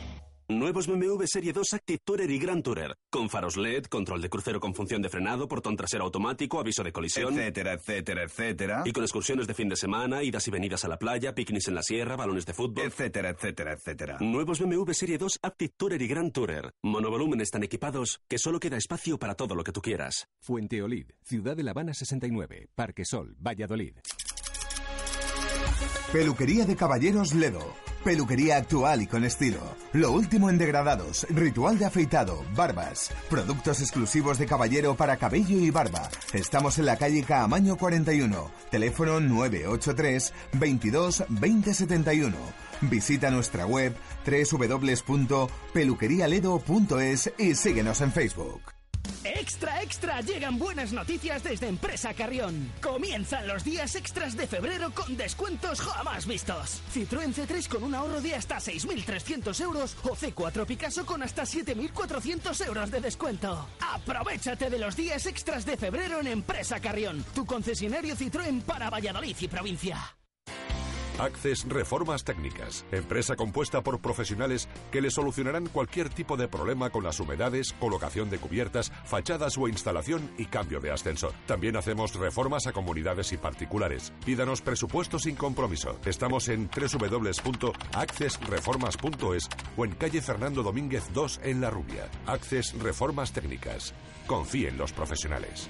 Nuevos BMW Serie 2 Active Tourer y Grand Tourer. Con faros LED, control de crucero con función de frenado, portón trasero automático, aviso de colisión. Etcétera, etcétera, etcétera. Y con excursiones de fin de semana, idas y venidas a la playa, picnics en la sierra, balones de fútbol. Etcétera, etcétera, etcétera. Nuevos BMW Serie 2 Active Tourer y Grand Tourer. Monovolúmenes tan equipados que solo queda espacio para todo lo que tú quieras. Fuente Olid, Ciudad de La Habana 69, Parque Sol, Valladolid. Peluquería de Caballeros Ledo. Peluquería actual y con estilo. Lo último en degradados, ritual de afeitado, barbas, productos exclusivos de caballero para cabello y barba. Estamos en la calle Caamaño 41, teléfono 983 22 2071. Visita nuestra web www.peluquerialedo.es y síguenos en Facebook. Extra, extra, llegan buenas noticias desde Empresa Carrión. Comienzan los días extras de febrero con descuentos jamás vistos. Citroën C3 con un ahorro de hasta 6.300 euros o C4 Picasso con hasta 7.400 euros de descuento. Aprovechate de los días extras de febrero en Empresa Carrión, tu concesionario Citroën para Valladolid y provincia. Access Reformas Técnicas, empresa compuesta por profesionales que le solucionarán cualquier tipo de problema con las humedades, colocación de cubiertas, fachadas o instalación y cambio de ascensor. También hacemos reformas a comunidades y particulares. Pídanos presupuesto sin compromiso. Estamos en www.accessreformas.es o en calle Fernando Domínguez 2 en La Rubia. Access Reformas Técnicas. Confíe en los profesionales.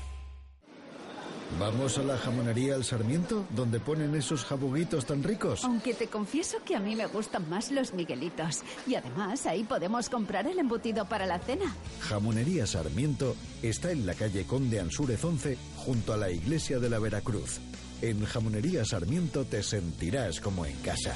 ¿Vamos a la jamonería El Sarmiento, donde ponen esos jabuguitos tan ricos? Aunque te confieso que a mí me gustan más los Miguelitos. Y además ahí podemos comprar el embutido para la cena. Jamonería Sarmiento está en la calle Conde Ansúrez 11, junto a la iglesia de la Veracruz. En Jamonería Sarmiento te sentirás como en casa.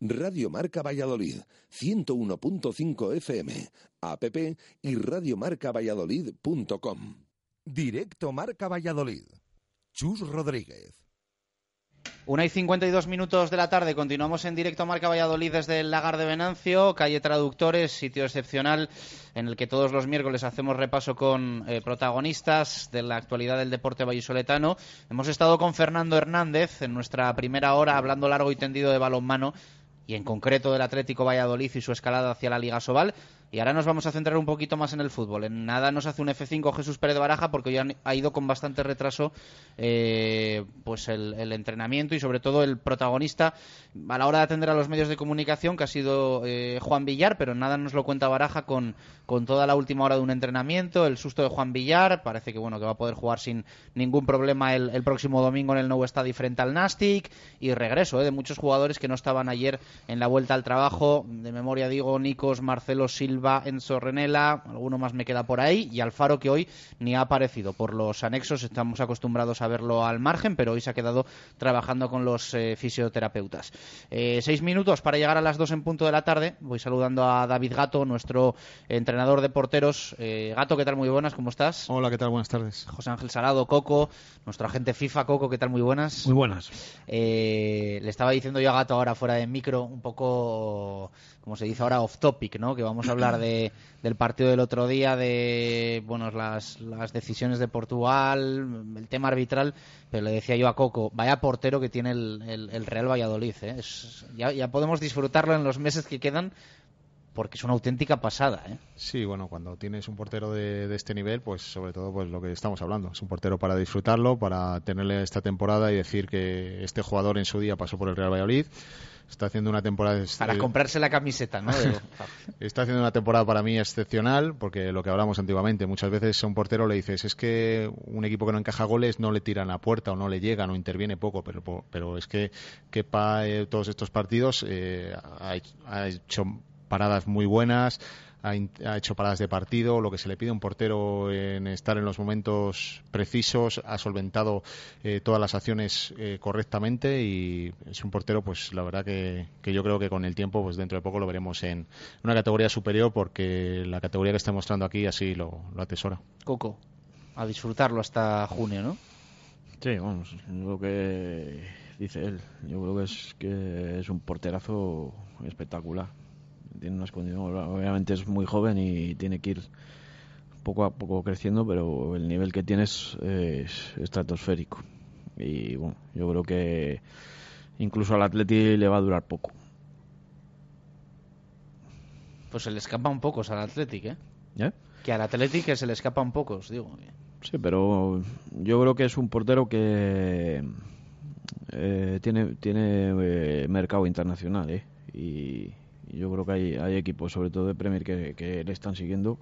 Radio Marca Valladolid, 101.5 FM, app y radiomarcavalladolid.com. Directo Marca Valladolid. Chus Rodríguez. Una y 52 minutos de la tarde, continuamos en directo Marca Valladolid desde el Lagar de Venancio, calle Traductores, sitio excepcional en el que todos los miércoles hacemos repaso con eh, protagonistas de la actualidad del deporte vallisoletano. Hemos estado con Fernando Hernández en nuestra primera hora hablando largo y tendido de balonmano y en concreto del Atlético Valladolid y su escalada hacia la Liga Sobal. Y ahora nos vamos a centrar un poquito más en el fútbol. En nada nos hace un F5 Jesús Pérez Baraja porque ya ha ido con bastante retraso eh, pues el, entrenamiento y sobre todo el protagonista a la hora de atender a los medios de comunicación que ha sido eh, Juan Villar, pero nada nos lo cuenta Baraja con, con toda la última hora de un entrenamiento, el susto de Juan Villar, parece que bueno que va a poder jugar sin ningún problema el, el próximo domingo en el nuevo estadio frente al Nastic y regreso eh, de muchos jugadores que no estaban ayer en la vuelta al trabajo, de memoria digo Nicos, Marcelo Silva, Silva, Enzo Renela, alguno más me queda por ahí, y Alfaro que hoy ni ha aparecido por los anexos, estamos acostumbrados a verlo al margen, pero hoy se ha quedado trabajando con los eh, fisioterapeutas. Eh, seis minutos para llegar a las dos en punto de la tarde, voy saludando a David Gato, nuestro entrenador de porteros. Eh, Gato, ¿qué tal? Muy buenas, ¿cómo estás? Hola, ¿qué tal? Buenas tardes. José Ángel Salado, Coco, nuestro agente FIFA, Coco, ¿qué tal? Muy buenas. Muy buenas. le estaba diciendo yo a Gato ahora fuera de micro, un poco, como se dice ahora, off topic, ¿no? Que vamos a hablar de, *clears throat* del partido del otro día, de bueno, las, las decisiones de Portugal, el tema arbitral, pero le decía yo a Coco, vaya portero que tiene el, el, Real Valladolid. ¿eh? ya, ya podemos disfrutarlo en los meses que quedan porque es una auténtica pasada. ¿eh? Sí, bueno, cuando tienes un portero de, este nivel, pues sobre todo pues lo que estamos hablando, es un portero para disfrutarlo, para tenerle esta temporada y decir que este jugador en su día pasó por el Real Valladolid, está haciendo una temporada para comprarse la camiseta, ¿no? *laughs* está haciendo una temporada para mí excepcional, porque lo que hablamos antiguamente, muchas veces a un portero le dices es que un equipo que no encaja goles no le tiran a puerta o no le llega, no interviene poco, pero pero es que Kepa eh, todos estos partidos eh, ha hecho paradas muy buenas, ha, hecho paradas de partido, lo que se le pide a un portero en estar en los momentos precisos, ha solventado eh, todas las acciones eh, correctamente y es un portero, pues la verdad que, yo creo que con el tiempo, pues dentro de poco lo veremos en una categoría superior porque la categoría que está mostrando aquí así lo, atesora. Coco, a disfrutarlo hasta junio, ¿no? Sí, vamos, lo que dice él. Yo creo que es que es un porterazo espectacular tiene unas condiciones, obviamente es muy joven y tiene que ir poco a poco creciendo, pero el nivel que tiene es, estratosférico. Y bueno, yo creo que incluso al Atleti le va a durar poco. Pues se le escapa un poco al Athletic, ¿eh? ¿eh? Que al Athletic se le escapa un poco, os digo. Sí, pero yo creo que es un portero que eh, tiene, tiene eh, mercado internacional, ¿eh? Y, yo creo que hay, equipos, sobre todo de Premier, que, le están siguiendo.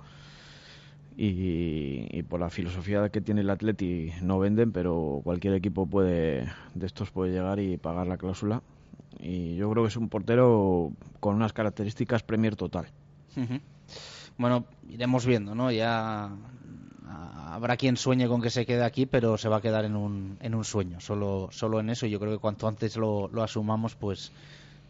Y, por la filosofía que tiene el Atleti no venden, pero cualquier equipo puede de estos puede llegar y pagar la cláusula. Y yo creo que es un portero con unas características Premier total. Bueno, iremos viendo, ¿no? Ya habrá quien sueñe con que se quede aquí, pero se va a quedar en un, en un sueño, solo, solo en eso. Yo creo que cuanto antes lo, lo asumamos, pues,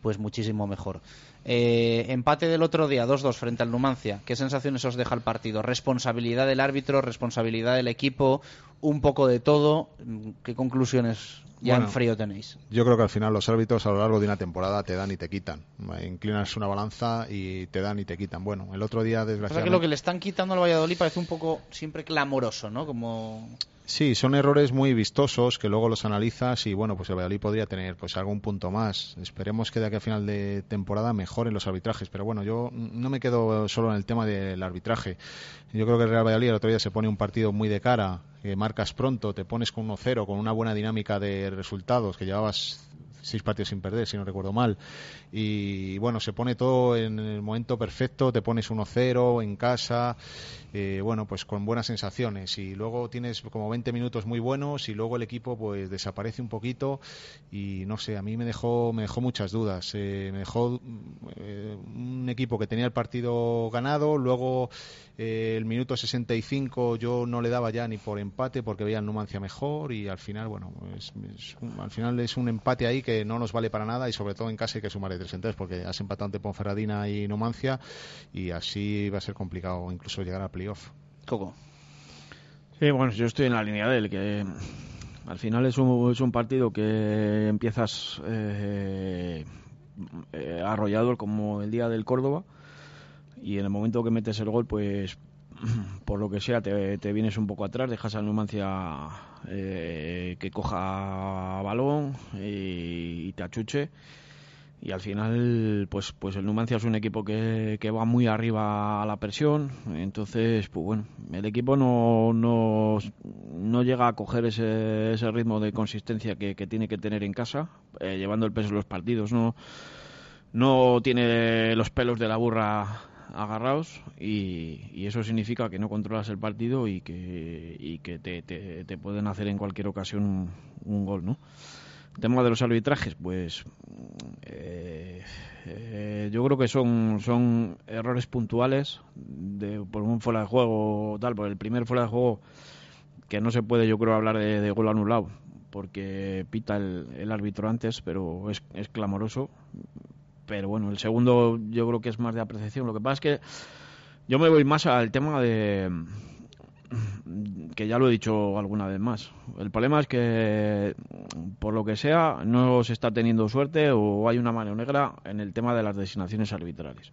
pues muchísimo mejor. Eh, empate del otro día, 2-2 frente al Numancia. ¿Qué sensaciones os deja el partido? ¿Responsabilidad del árbitro? ¿Responsabilidad del equipo? ¿Un poco de todo? ¿Qué conclusiones ya en frío tenéis? Yo creo que al final los árbitros a lo largo de una temporada te dan y te quitan. Inclinas una balanza y te dan y te quitan. Bueno, el otro día, desgraciadamente. que lo que le están quitando al Valladolid parece un poco siempre clamoroso, ¿no? Como. Sí, son errores muy vistosos que luego los analizas y bueno, pues el Valladolid podría tener pues algún punto más. Esperemos que de aquí a final de temporada mejoren los arbitrajes, pero bueno, yo no me quedo solo en el tema del arbitraje. Yo creo que el Real Valladolid el otro día se pone un partido muy de cara, que marcas pronto, te pones con 1-0, con una buena dinámica de resultados, que llevabas seis partidos sin perder, si no recuerdo mal. Y bueno, se pone todo en el momento perfecto, te pones 1-0 en casa, eh, bueno, pues con buenas sensaciones. Y luego tienes como 20 minutos muy buenos y luego el equipo pues desaparece un poquito y no sé, a mí me dejó, me dejó muchas dudas. Eh, me dejó eh, un equipo que tenía el partido ganado, luego el minuto 65 yo no le daba ya ni por empate porque veía el Numancia mejor y al final, bueno, al final es un empate ahí que no nos vale para nada y sobre todo en casa hay que sumar de tres en tres porque has empatado ante Ponferradina y Numancia y así va a ser complicado incluso llegar a playoff. Coco. Sí, bueno, yo estoy en la línea de él, que al final es un, es un partido que empiezas eh, eh, arrollado como el día del Córdoba y en el momento que metes el gol, pues *clears throat* por lo que sea, te, vienes un poco atrás, dejas al Numancia eh, que coja balón y, te achuche. Y al final, pues, pues el Numancia es un equipo que, va muy arriba a la presión. Entonces, pues bueno, el equipo no, no, no llega a coger ese, ese ritmo de consistencia que, tiene que tener en casa, eh, llevando el peso de los partidos. No, no tiene los pelos de la burra agarrados y, eso significa que no controlas el partido y que, te, pueden hacer en cualquier ocasión un, gol, ¿no? El tema de los arbitrajes, pues eh, eh, yo creo que son, errores puntuales de, por un fuera de juego tal, por el primer fuera de juego que no se puede yo creo hablar de, gol anulado porque pita el, árbitro antes, pero es clamoroso pero bueno, el segundo yo creo que es más de apreciación. Lo que pasa es que yo me voy más al tema de que ya lo he dicho alguna vez más. El problema es que, por lo que sea, no se está teniendo suerte o hay una mano negra en el tema de las designaciones arbitrales.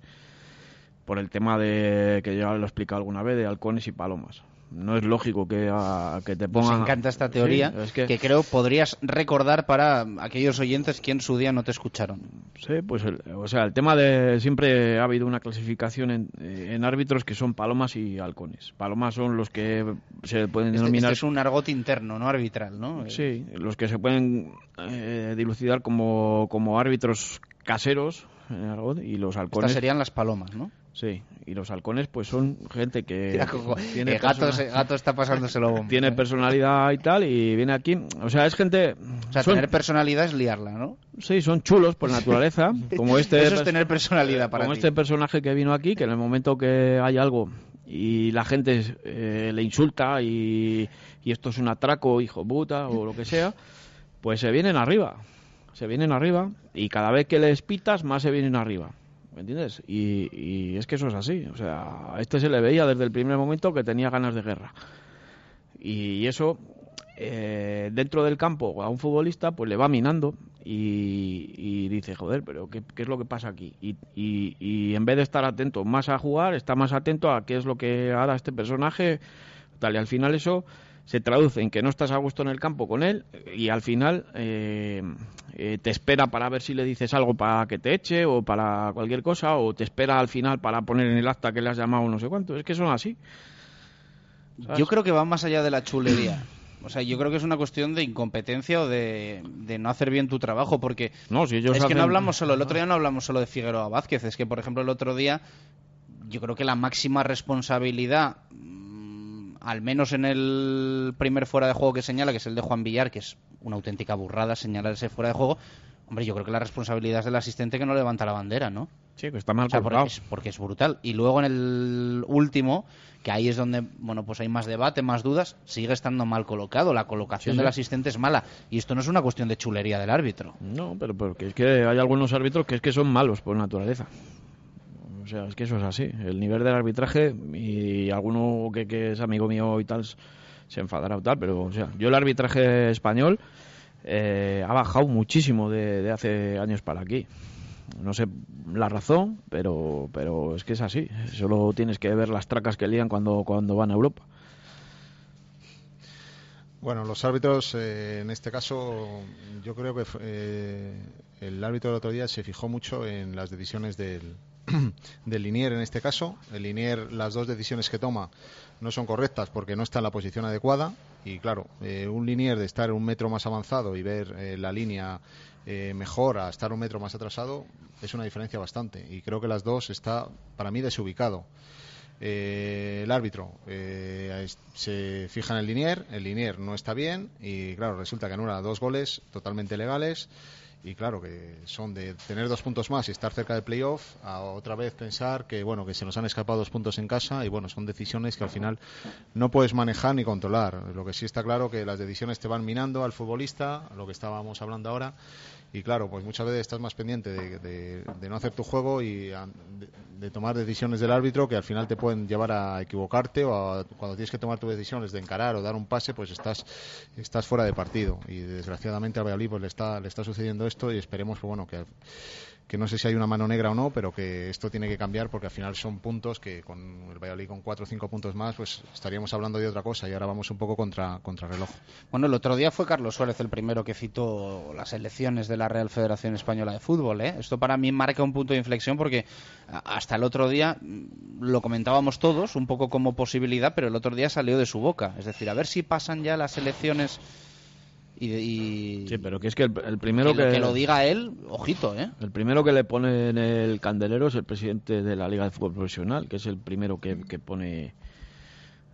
Por el tema de, que ya lo he explicado alguna vez, de halcones y palomas. No es lógico que, a- que te pongan... Nos encanta esta teoría Sí, es que... que, creo podrías recordar para aquellos oyentes que en su día no te escucharon. Sí, pues el, o sea, el tema de siempre ha habido una clasificación en, eh, en árbitros que son palomas y halcones. Palomas son los que se pueden Este, denominar este es un argot interno, no arbitral, ¿no? Sí, los que se pueden eh, dilucidar como, como árbitros caseros en argot, y los halcones Estas serían las palomas, ¿no? Sí, y los halcones pues son gente que *laughs* Mira, tiene eh, gato, está pasándoselo tiene personalidad y tal y viene aquí, o sea, es gente O sea, son- tener personalidad es liarla, ¿no? Sí, son chulos por naturaleza, *laughs* como este Eso es tener personalidad para como ti. este personaje que vino aquí, que en el momento que hay algo y la gente eh, le insulta y, y esto es un atraco, hijo puta, o lo que sea, pues se vienen arriba. Se vienen arriba y cada vez que les pitas, más se vienen arriba. ¿Me entiendes? Y, es que eso es así. O sea, a este se le veía desde el primer momento que tenía ganas de guerra. Y eso, eh, dentro del campo, a un futbolista, pues le va minando y, dice, joder, pero ¿qué, es lo que pasa aquí? Y- y en vez de estar atento más a jugar, está más atento a qué es lo que hará este personaje. Tal, y al final eso se traduce en que no estás a gusto en el campo con él y al final eh, eh, te espera para ver si le dices algo para que te eche o para cualquier cosa o te espera al final para poner en el acta que le has llamado no sé cuánto. Es que son así. ¿sabes? Yo creo que va más allá de la chulería. O sea, yo creo que es una cuestión de incompetencia o de, de no hacer bien tu trabajo, porque No, si ellos es que no hablamos solo, el otro día no hablamos solo de Figueroa Vázquez, es que, por ejemplo, el otro día yo creo que la máxima responsabilidad, al menos en el primer fuera de juego que señala, que es el de Juan Villar, que es una auténtica burrada señalar ese fuera de juego, hombre, yo creo que la responsabilidad es del asistente que no levanta la bandera, ¿no? Sí, que está mal O sea, porque colocado. es, porque es brutal. Y luego en el último, que ahí es donde, bueno, pues hay más debate, más dudas, sigue estando mal colocado. La colocación Sí, sí. del asistente es mala. Y esto no es una cuestión de chulería del árbitro. No, pero porque es que hay algunos árbitros que es que son malos por naturaleza. O sea, es que eso es así. El nivel del arbitraje y alguno que, es amigo mío y tal se enfadará o tal, pero o sea, yo el arbitraje español eh, ha bajado muchísimo de, de hace años para aquí. No sé la razón, pero, pero es que es así. Solo tienes que ver las tracas que lían cuando, cuando van a Europa. Bueno, los árbitros, eh, en este caso, yo creo que eh, el árbitro del otro día se fijó mucho en las decisiones del, *clears throat* del Linier en este caso. El Linier, las dos decisiones que toma no son correctas porque no está en la posición adecuada. Y claro, eh, un Linier de estar un metro más avanzado y ver eh, la línea eh, mejor a estar un metro más atrasado es una diferencia bastante. Y creo que las dos está, para mí, desubicado. Eh, el árbitro se fija en el linier, el linier no está bien y claro, resulta que anula dos goles totalmente legales y claro que son de tener dos puntos más y estar cerca del playoff a otra vez pensar que bueno que se nos han escapado dos puntos en casa y bueno son decisiones que al final no puedes manejar ni controlar. Lo que sí está claro que las decisiones te van minando al futbolista lo que estábamos hablando ahora y claro pues muchas veces estás más pendiente de, de- de no hacer tu juego y de, tomar decisiones del árbitro que al final te pueden llevar a equivocarte o a- cuando tienes que tomar tus decisiones de encarar o dar un pase pues estás estás fuera de partido. Y desgraciadamente a Valladolid pues le está le está sucediendo esto y esperemos que bueno que que no sé si hay una mano negra o no, pero que esto tiene que cambiar porque al final son puntos que con el Valladolid con cuatro o cinco puntos más, pues estaríamos hablando de otra cosa y ahora vamos un poco contra, contra reloj. Bueno, el otro día fue Carlos Suárez el primero que citó las elecciones de la Real Federación Española de Fútbol. ¿eh? Esto para mí marca un punto de inflexión porque hasta el otro día mm, lo comentábamos todos un poco como posibilidad, pero el otro día salió de su boca. Es decir, a ver si pasan ya las elecciones y... y- Sí, pero que es que el, el primero que, que, que lo diga él, ojito, ¿eh? El primero que le pone en el candelero es el presidente de la Liga de Fútbol Profesional, que es el primero que, que pone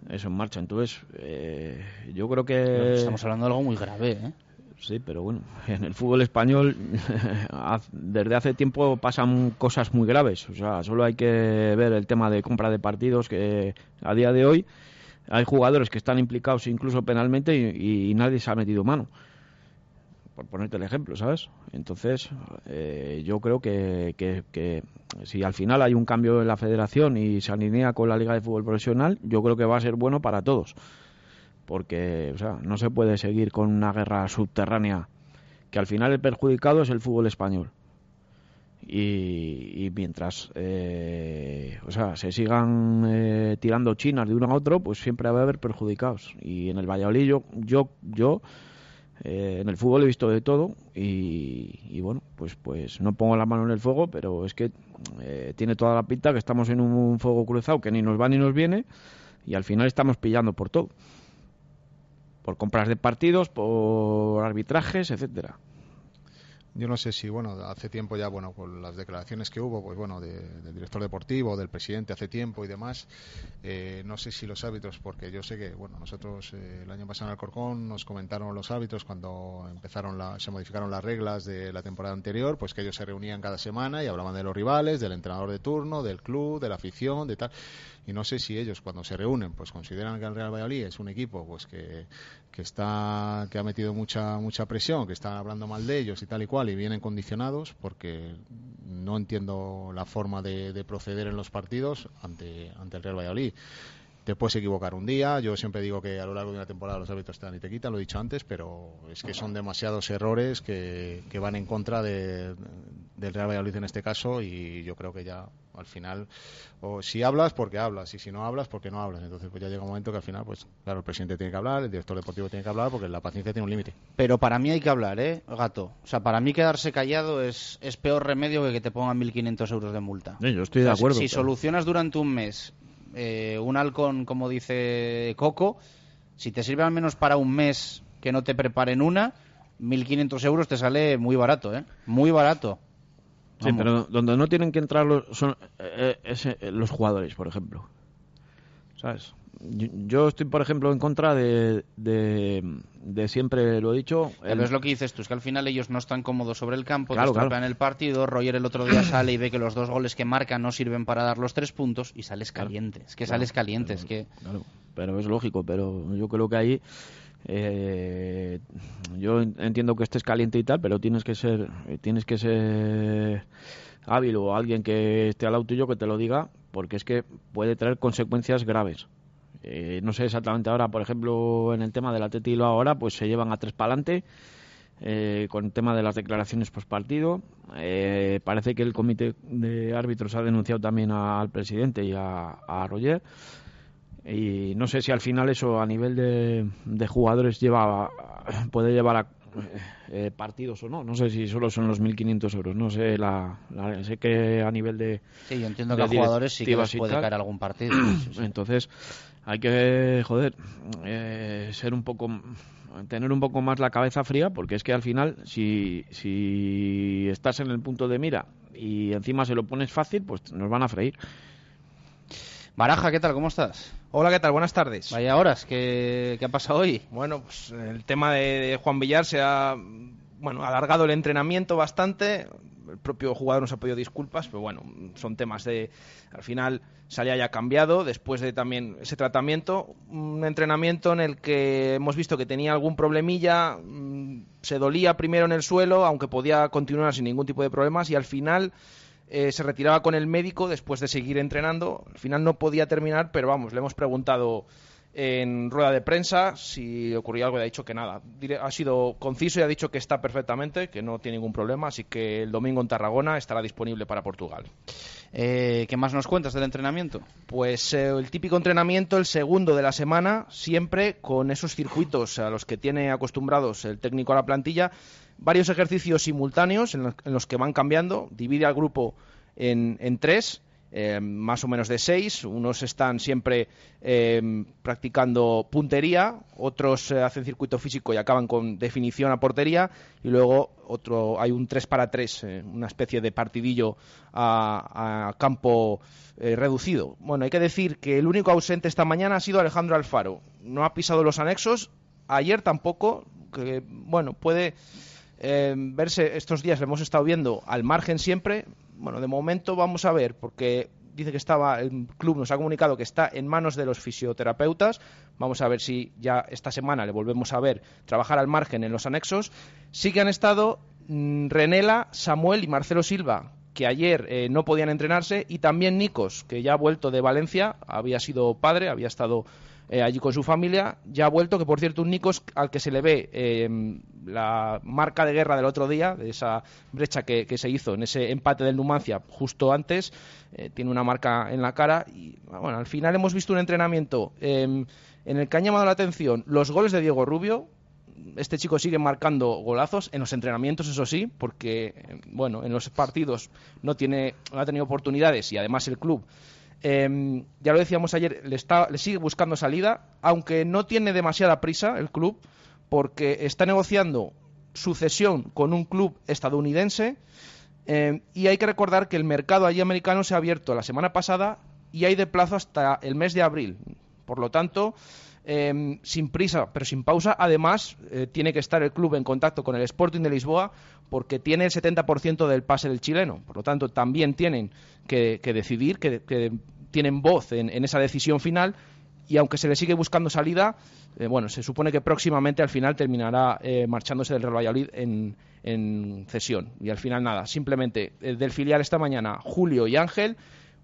eso en marcha. Entonces, eh, yo creo que... Estamos hablando de algo muy grave, ¿eh? Sí, pero bueno, *laughs* en el fútbol español *laughs* desde hace tiempo pasan cosas muy graves. O sea, solo hay que ver el tema de compra de partidos que a día de hoy hay jugadores que están implicados incluso penalmente y, nadie se ha metido mano. Por ponerte el ejemplo, ¿sabes? Entonces, eh, yo creo que, que- que si al final hay un cambio en la federación y se alinea con la Liga de Fútbol Profesional, yo creo que va a ser bueno para todos porque o sea, no se puede seguir con una guerra subterránea que al final el perjudicado es el fútbol español y, mientras eh, o sea, se sigan eh, tirando chinas de uno a otro, pues siempre va a haber perjudicados. Y en el Valladolid yo, yo, yo eh, en el fútbol he visto de todo y, bueno, pues, pues no pongo la mano en el fuego, pero es que tiene toda la pinta que estamos en un fuego cruzado que ni nos va ni nos viene y al final estamos pillando por todo. Por compras de partidos, por arbitrajes, etcétera. Yo no sé si, bueno, hace tiempo ya, bueno, con las declaraciones que hubo, pues bueno, del director deportivo, del presidente hace tiempo y demás, eh, no sé si los árbitros, porque yo sé que, bueno, nosotros eh, el año pasado en Alcorcón nos comentaron los árbitros cuando empezaron la, se modificaron las reglas de la temporada anterior, pues que ellos se reunían cada semana y hablaban de los rivales, del entrenador de turno, del club, de la afición, de tal y no sé si ellos cuando se reúnen pues consideran que el Real Valladolid es un equipo pues que, que está que ha metido mucha mucha presión que está hablando mal de ellos y tal y cual y vienen condicionados porque no entiendo la forma de, de proceder en los partidos ante ante el Real Valladolid te puedes equivocar un día. Yo siempre digo que a lo largo de una temporada los árbitros te dan y te quitan, lo he dicho antes, pero es que son demasiados errores que, que van en contra de, del Real Valladolid en este caso y yo creo que ya al final, o si hablas, porque hablas, y si no hablas, porque no hablas. Entonces, pues ya llega un momento que al final, pues claro, el presidente tiene que hablar, el director deportivo tiene que hablar, porque la paciencia tiene un límite. Pero para mí hay que hablar, ¿eh, gato? O sea, para mí quedarse callado es, es peor remedio que que te pongan 1.500 euros de multa. yo estoy de acuerdo. Si, solucionas durante un mes eh, un halcón, como dice Coco, si te sirve al menos para un mes que no te preparen una, 1.500 euros te sale muy barato, ¿eh? Muy barato. Sí, pero donde no tienen que entrar los, son eh, eh, los jugadores, por ejemplo. ¿Sabes? Yo, estoy, por ejemplo, en contra de, de, siempre lo he dicho. Pero es lo que dices tú, es que al final ellos no están cómodos sobre el campo, claro, en el partido. Roger el otro día *coughs* sale y ve que los dos goles que marca no sirven para dar los tres puntos y sales caliente. Es que sales caliente, es que. Claro, pero es lógico, pero yo creo que ahí. Eh, yo entiendo que estés caliente y tal, pero tienes que ser, tienes que ser hábil o alguien que esté al lado tuyo que te lo diga, porque es que puede traer consecuencias graves. Eh, no sé exactamente ahora, por ejemplo, en el tema del Atleti y ahora, pues se llevan a tres para adelante. Eh, con el tema de las declaraciones post partido. Eh, parece que el comité de árbitros ha denunciado también al presidente y a, Roger. Y no sé si al final eso a nivel de, jugadores lleva puede llevar a partidos o no. No sé si solo son los 1.500 euros. No sé, la, sé que a nivel de. Sí, yo entiendo que a jugadores sí que les puede caer algún partido. *clears throat* Entonces, hay que, joder, eh, ser un poco tener un poco más la cabeza fría porque es que al final si, si estás en el punto de mira y encima se lo pones fácil pues nos van a freír Baraja, ¿qué tal? ¿Cómo estás? Hola, ¿qué tal? Buenas tardes. Vaya horas, ¿qué, ha pasado hoy? Bueno, pues el tema de, Juan Villar se ha bueno, alargado el entrenamiento bastante el propio jugador nos ha pedido disculpas, pero bueno, son temas de. Al final salía ya cambiado después de también ese tratamiento. Un entrenamiento en el que hemos visto que tenía algún problemilla, mm, se dolía primero en el suelo, aunque podía continuar sin ningún tipo de problemas, y al final. Eh, se retiraba con el médico después de seguir entrenando. Al final no podía terminar, pero vamos, le hemos preguntado en rueda de prensa si ocurría algo y ha dicho que nada. Ha sido conciso y ha dicho que está perfectamente, que no tiene ningún problema, así que el domingo en Tarragona estará disponible para Portugal. Eh, ¿Qué más nos cuentas del entrenamiento? Pues eh, el típico entrenamiento, el segundo de la semana, siempre con esos circuitos a los que tiene acostumbrados el técnico a la plantilla, varios ejercicios simultáneos en los, que van cambiando, divide al grupo en, en tres eh, más o menos de seis. Unos están siempre eh, practicando puntería, otros eh, hacen circuito físico y acaban con definición a portería, y luego otro hay un 3 para 3, una especie de partidillo a, campo reducido. Bueno, hay que decir que el único ausente esta mañana ha sido Alejandro Alfaro. No ha pisado los anexos, ayer tampoco, que bueno, puede verse estos días, lo hemos estado viendo al margen siempre, bueno, de momento vamos a ver, porque dice que estaba, el club nos ha comunicado que está en manos de los fisioterapeutas. Vamos a ver si ya esta semana le volvemos a ver trabajar al margen en los anexos. Sí que han estado mm, Renela, Samuel y Marcelo Silva, que ayer eh, no podían entrenarse, y también Nikos, que ya ha vuelto de Valencia, había sido padre, había estado eh, allí con su familia, ya ha vuelto, que por cierto un Nikos al que se le ve eh, la marca de guerra del otro día, de esa brecha que, se hizo en ese empate del Numancia justo antes, tiene una marca en la cara, y bueno, al final hemos visto un entrenamiento en el que ha llamado la atención los goles de Diego Rubio, este chico sigue marcando golazos en los entrenamientos, eso sí, porque bueno, en los partidos no tiene, no ha tenido oportunidades y además el club em, ya lo decíamos ayer, le, está, le sigue buscando salida, aunque no tiene demasiada prisa el club, porque está negociando su cesión con un club estadounidense. Em, y hay que recordar que el mercado allí americano se ha abierto la semana pasada y hay de plazo hasta el mes de abril. Por lo tanto, Em, sin prisa, pero sin pausa. Además, eh, tiene que estar el club en contacto con el Sporting de Lisboa porque tiene el 70% del pase del chileno. Por lo tanto, también tienen que, decidir, que, tienen voz en, esa decisión final. Y aunque se le sigue buscando salida, eh, bueno, se supone que próximamente al final terminará eh, marchándose del Real Valladolid en, en, cesión. Y al final nada, simplemente del filial esta mañana Julio y Ángel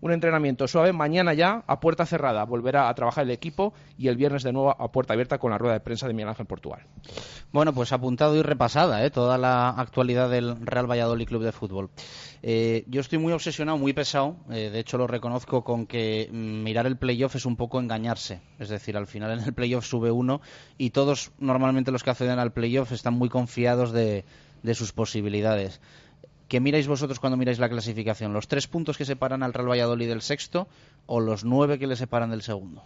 un entrenamiento suave. Mañana ya, a puerta cerrada, volverá a trabajar el equipo y el viernes de nuevo a puerta abierta con la rueda de prensa de Miguel Ángel Portugal. Bueno, pues apuntado y repasada ¿eh? toda la actualidad del Real Valladolid Club de Fútbol. Eh, yo estoy muy obsesionado, muy pesado, eh, de hecho lo reconozco con que mm, mirar el playoff es un poco engañarse. Es decir, al final en el playoff sube uno y todos normalmente los que acceden al playoff están muy confiados de sus posibilidades. ¿Qué miráis vosotros cuando miráis la clasificación? ¿Los tres puntos que separan al Real Valladolid del sexto o los nueve que le separan del segundo?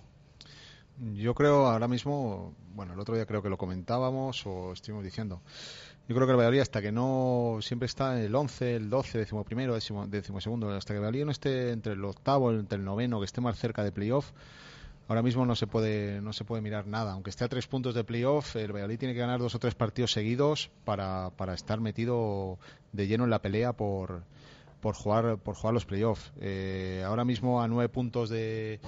Yo creo ahora mismo, bueno, el otro día creo que lo comentábamos o estuvimos diciendo. Yo creo que el Valladolid hasta que no siempre está el 11, el 12, décimo primero, décimo, décimo segundo, hasta que el Valladolid no esté entre el octavo, entre el noveno, que esté más cerca de playoff, ahora mismo no se puede no se puede mirar nada. Aunque esté a tres puntos de playoff, el Valladolid tiene que ganar dos o tres partidos seguidos para, para estar metido de lleno en la pelea por, por jugar por jugar los playoffs. Eh, ahora mismo a nueve puntos de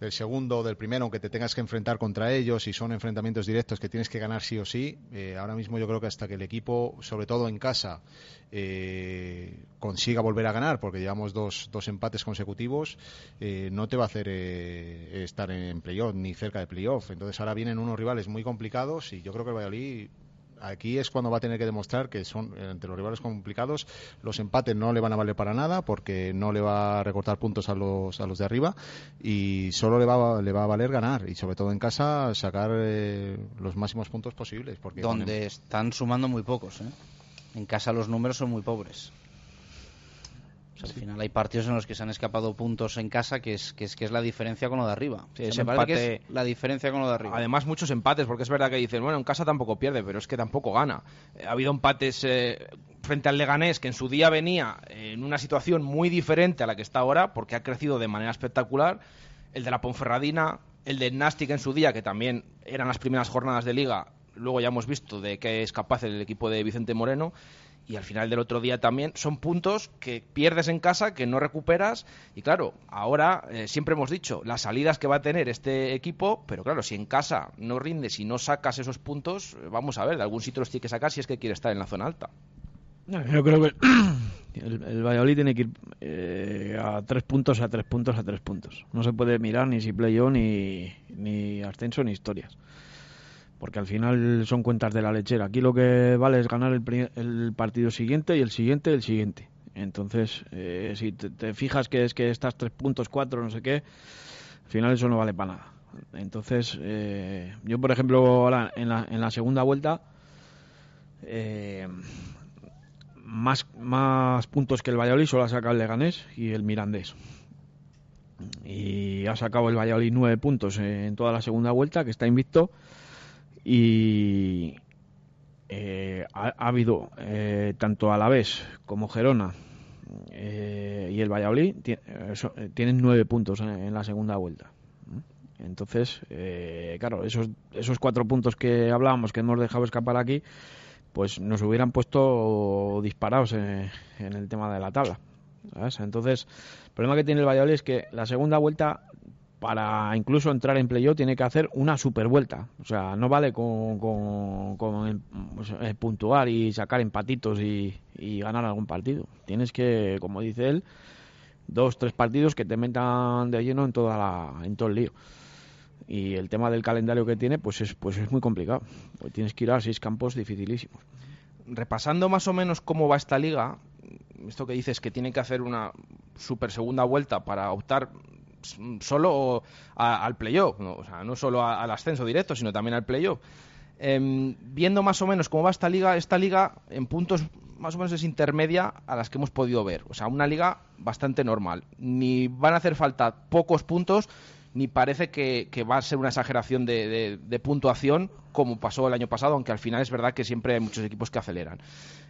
del segundo o del primero, aunque te tengas que enfrentar contra ellos y son enfrentamientos directos que tienes que ganar sí o sí. Eh, ahora mismo yo creo que hasta que el equipo, sobre todo en casa, eh, consiga volver a ganar, porque llevamos dos, dos empates consecutivos, eh, no te va a hacer estar en playoff ni cerca de playoff. Entonces ahora vienen unos rivales muy complicados y yo creo que el Valladolid aquí es cuando va a tener que demostrar que son entre los rivales complicados los empates no le van a valer para nada porque no le va a recortar puntos a los a los de arriba y solo le va le va a valer ganar y sobre todo en casa sacar eh, los máximos puntos posibles porque donde están sumando muy pocos ¿eh? en casa los números son muy pobres al final hay partidos en los que se han escapado puntos en casa, que es que es, que es la diferencia con lo de arriba. la diferencia con lo de arriba. Además, muchos empates, porque es verdad que dicen, bueno, en casa tampoco pierde, pero es que tampoco gana. Eh, ha habido empates eh, frente al Leganés, que en su día venía en una situación muy diferente a la que está ahora, porque ha crecido de manera espectacular. El de la Ponferradina, el de Nastic en su día, que también eran las primeras jornadas de liga, luego ya hemos visto de qué es capaz el equipo de Vicente Moreno y al final del otro día también son puntos que pierdes en casa, que no recuperas. Y claro, ahora eh, siempre hemos dicho las salidas que va a tener este equipo, pero claro, si en casa no rindes y no sacas esos puntos, eh, vamos a ver, de algún sitio los tiene que sacar si es que quiere estar en la zona alta. Yo creo que *clears throat* el, Valladolid tiene que ir eh, a tres puntos, a tres puntos, a tres puntos. No se puede mirar ni si play ni, ni ascenso, ni historias porque al final son cuentas de la lechera. Aquí lo que vale es ganar el, partido siguiente y el siguiente el siguiente. Entonces, eh, si te, fijas que es que estás tres puntos, cuatro, no sé qué, al final eso no vale para nada. Entonces, eh, yo por ejemplo, en la, en la segunda vuelta, eh, más, más puntos que el Valladolid solo ha sacado el Leganés y el Mirandés. Y ha sacado el Valladolid nueve puntos en toda la segunda vuelta, que está invicto y eh, ha, habido eh, tanto Alavés como Gerona eh, y el Valladolid tienen nueve puntos en, la segunda vuelta. Entonces, claro, esos, esos cuatro puntos que hablábamos que hemos dejado escapar aquí, pues nos hubieran puesto disparados en, el tema de la tabla. Entonces, el problema que tiene el Valladolid es que la segunda vuelta para incluso entrar en playoff tiene que hacer una super vuelta. O sea, no vale con, con, puntuar y sacar empatitos y, y, ganar algún partido. Tienes que, como dice él, dos, tres partidos que te metan de lleno en, toda la, en todo el lío. Y el tema del calendario que tiene, pues es, pues es muy complicado. Pues tienes que ir a seis campos dificilísimos. Repasando más o menos cómo va esta liga, esto que dices que tiene que hacer una super segunda vuelta para optar solo al playoff, ¿no? o sea, no solo al ascenso directo, sino también al playoff. Em, viendo más o menos cómo va esta liga, esta liga en puntos más o menos es intermedia a las que hemos podido ver. O sea, una liga bastante normal. Ni van a hacer falta pocos puntos, ni parece que, va a ser una exageración de, puntuación como pasó el año pasado, aunque al final es verdad que siempre hay muchos equipos que aceleran.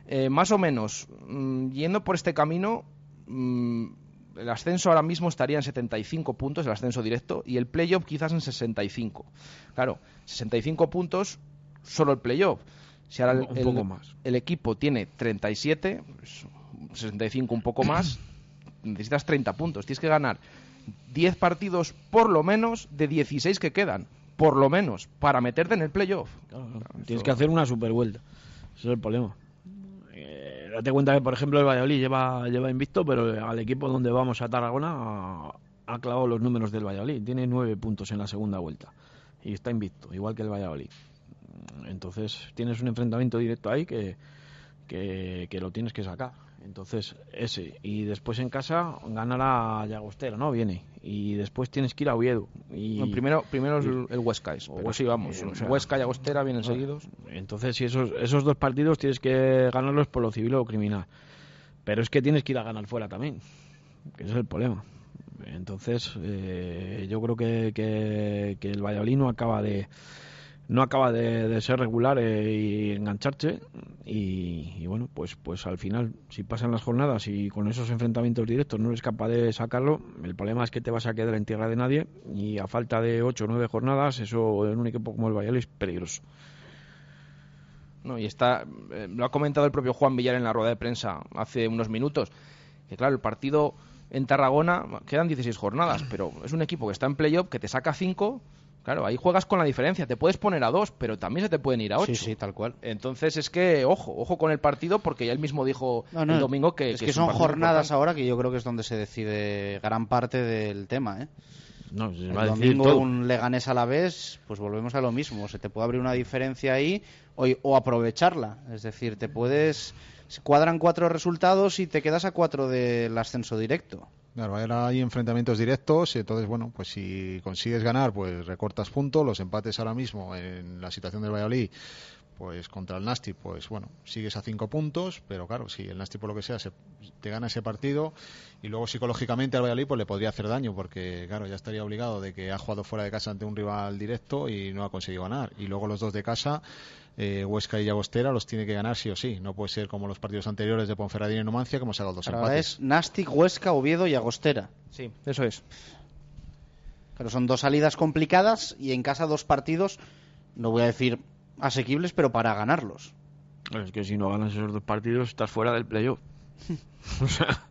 Eh, más o menos, mm, yendo por este camino, mm, el ascenso ahora mismo estaría en 75 puntos, el ascenso directo, y el playoff quizás en 65. Claro, 65 puntos, solo el playoff. Si ahora el, poco más. el equipo tiene 37, 65 pues, un poco más, *clears throat* necesitas 30 puntos. Tienes que ganar 10 partidos por lo menos de 16 que quedan, por lo menos, para meterte en el playoff. Tienes que hacer una super vuelta. Ese es el problema date cuenta que, por ejemplo, el Valladolid lleva, lleva invicto, pero al equipo donde vamos a Tarragona ha, clavado los números del Valladolid. Tiene nueve puntos en la segunda vuelta y está invicto, igual que el Valladolid. Entonces tienes un enfrentamiento directo ahí que, que lo tienes que sacar. Entonces, ese. Y después en casa ganar a Llagostera, ¿no? Viene. Y después tienes que ir a Oviedo. Y... primero primero es el Huesca. Es, pero sí, vamos. Huesca y Llagostera vienen seguidos. Entonces, si esos, esos dos partidos tienes que ganarlos por lo civil o criminal. Pero es que tienes que ir a ganar fuera también. Que ese es el problema. Entonces, eh, yo creo que, que, que el Valladolid no acaba de no acaba de, ser regular eh, y engancharse y, bueno pues pues al final si pasan las jornadas y con esos enfrentamientos directos no eres capaz de sacarlo el problema es que te vas a quedar en tierra de nadie y a falta de 8 o 9 jornadas eso en un equipo como el Valladolid es peligroso. No y está eh, lo ha comentado el propio Juan Villar en la rueda de prensa hace unos minutos que claro el partido en Tarragona quedan 16 jornadas pero es un equipo que está en playoff que te saca 5 Claro, ahí juegas con la diferencia. Te puedes poner a dos, pero también se te pueden ir a ocho. Sí, sí, tal cual. Entonces es que, ojo, ojo con el partido, porque ya él mismo dijo el domingo que. Es que, son jornadas ahora que yo creo que es donde se decide gran parte del tema, ¿eh? No, el domingo un Leganés a la vez, pues volvemos a lo mismo. Se te puede abrir una diferencia ahí o, o aprovecharla. Es decir, te puedes. Se cuadran cuatro resultados y te quedas a cuatro del ascenso directo. Claro, hay enfrentamientos directos, entonces, bueno, pues si consigues ganar, pues recortas puntos, los empates ahora mismo en la situación del Valladolid, pues contra el Nasti, pues bueno, sigues a cinco puntos, pero claro, si el Nasti por lo que sea se, te gana ese partido y luego psicológicamente al Valladolid pues le podría hacer daño porque claro, ya estaría obligado de que ha jugado fuera de casa ante un rival directo y no ha conseguido ganar y luego los dos de casa eh, Huesca y Llagostera los tiene que ganar sí o sí. No puede ser como los partidos anteriores de Ponferradina y Numancia que hemos sacado dos Ahora empates. es Nastic, Huesca, Oviedo y Agostera. Sí, eso es. Pero son dos salidas complicadas y en casa dos partidos, no voy a decir asequibles, pero para ganarlos. Es que si no ganas esos dos partidos estás fuera del playoff. *laughs* o sea,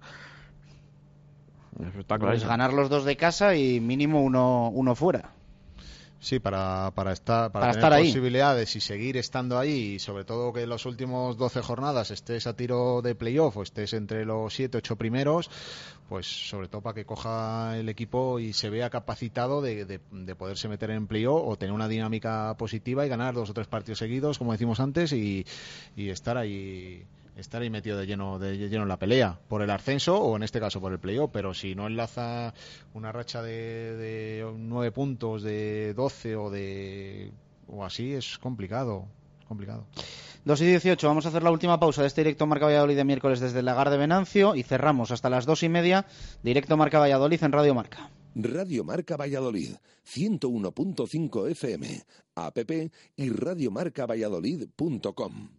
está claro. Pues ganar los dos de casa y mínimo uno, uno fuera. Sí, para, para estar, para, tener posibilidades y seguir estando ahí, y sobre todo que en las últimas 12 jornadas estés a tiro de playoff o estés entre los 7, 8 primeros, pues sobre todo para que coja el equipo y se vea capacitado de, de, poderse meter en playoff o tener una dinámica positiva y ganar dos o tres partidos seguidos, como decimos antes, y, y estar ahí estar ahí metido de lleno, de lleno en la pelea por el ascenso o en este caso por el playoff, pero si no enlaza una racha de, de 9 puntos, de 12 o de o así es complicado, complicado. 2 y 18, vamos a hacer la última pausa de este directo Marca Valladolid de miércoles desde el Lagar de Venancio y cerramos hasta las 2 y media directo Marca Valladolid en Radio Marca. Radio Marca Valladolid, 101.5 FM, app y radiomarcavalladolid.com.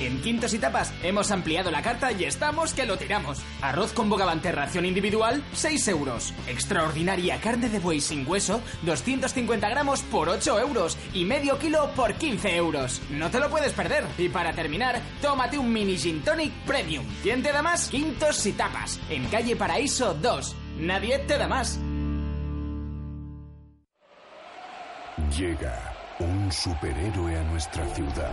En Quintos y Tapas hemos ampliado la carta y estamos que lo tiramos. Arroz con bogavante ración individual, 6 euros. Extraordinaria carne de buey sin hueso, 250 gramos por 8 euros. Y medio kilo por 15 euros. No te lo puedes perder. Y para terminar, tómate un mini gin tonic premium. ¿Quién te da más? Quintos y Tapas. En calle Paraíso 2. Nadie te da más. Llega un superhéroe a nuestra ciudad.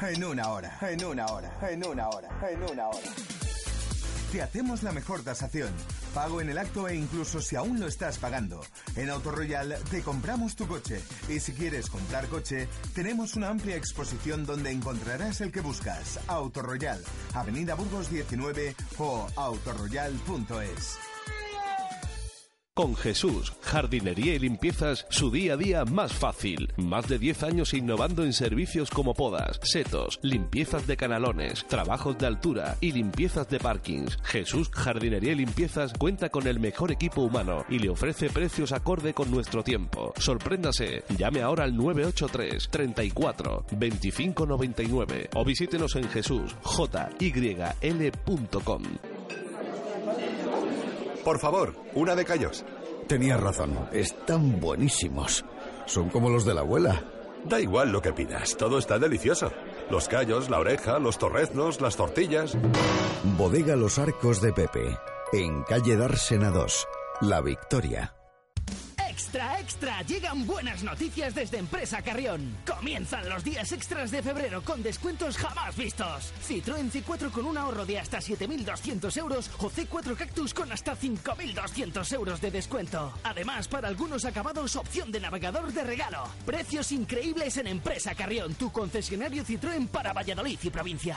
en una hora, en una hora, en una hora, en una hora. Te hacemos la mejor tasación, pago en el acto e incluso si aún lo estás pagando. En Autoroyal te compramos tu coche y si quieres comprar coche, tenemos una amplia exposición donde encontrarás el que buscas. Autoroyal, Avenida Burgos 19 o autoroyal.es. Con Jesús, jardinería y limpiezas, su día a día más fácil. Más de 10 años innovando en servicios como podas, setos, limpiezas de canalones, trabajos de altura y limpiezas de parkings. Jesús, jardinería y limpiezas cuenta con el mejor equipo humano y le ofrece precios acorde con nuestro tiempo. Sorpréndase, llame ahora al 983 34 25 99 o visítenos en Jesús, JYL.com. Por favor, una de callos. Tenías razón, están buenísimos. Son como los de la abuela. Da igual lo que pidas, todo está delicioso. Los callos, la oreja, los torreznos, las tortillas. Bodega Los Arcos de Pepe, en calle Dársena 2, La Victoria. Extra, extra, llegan buenas noticias desde Empresa Carrión. Comienzan los días extras de febrero con descuentos jamás vistos. Citroën C4 con un ahorro de hasta 7.200 euros o C4 Cactus con hasta 5.200 euros de descuento. Además, para algunos acabados, opción de navegador de regalo. Precios increíbles en Empresa Carrión, tu concesionario Citroën para Valladolid y provincia.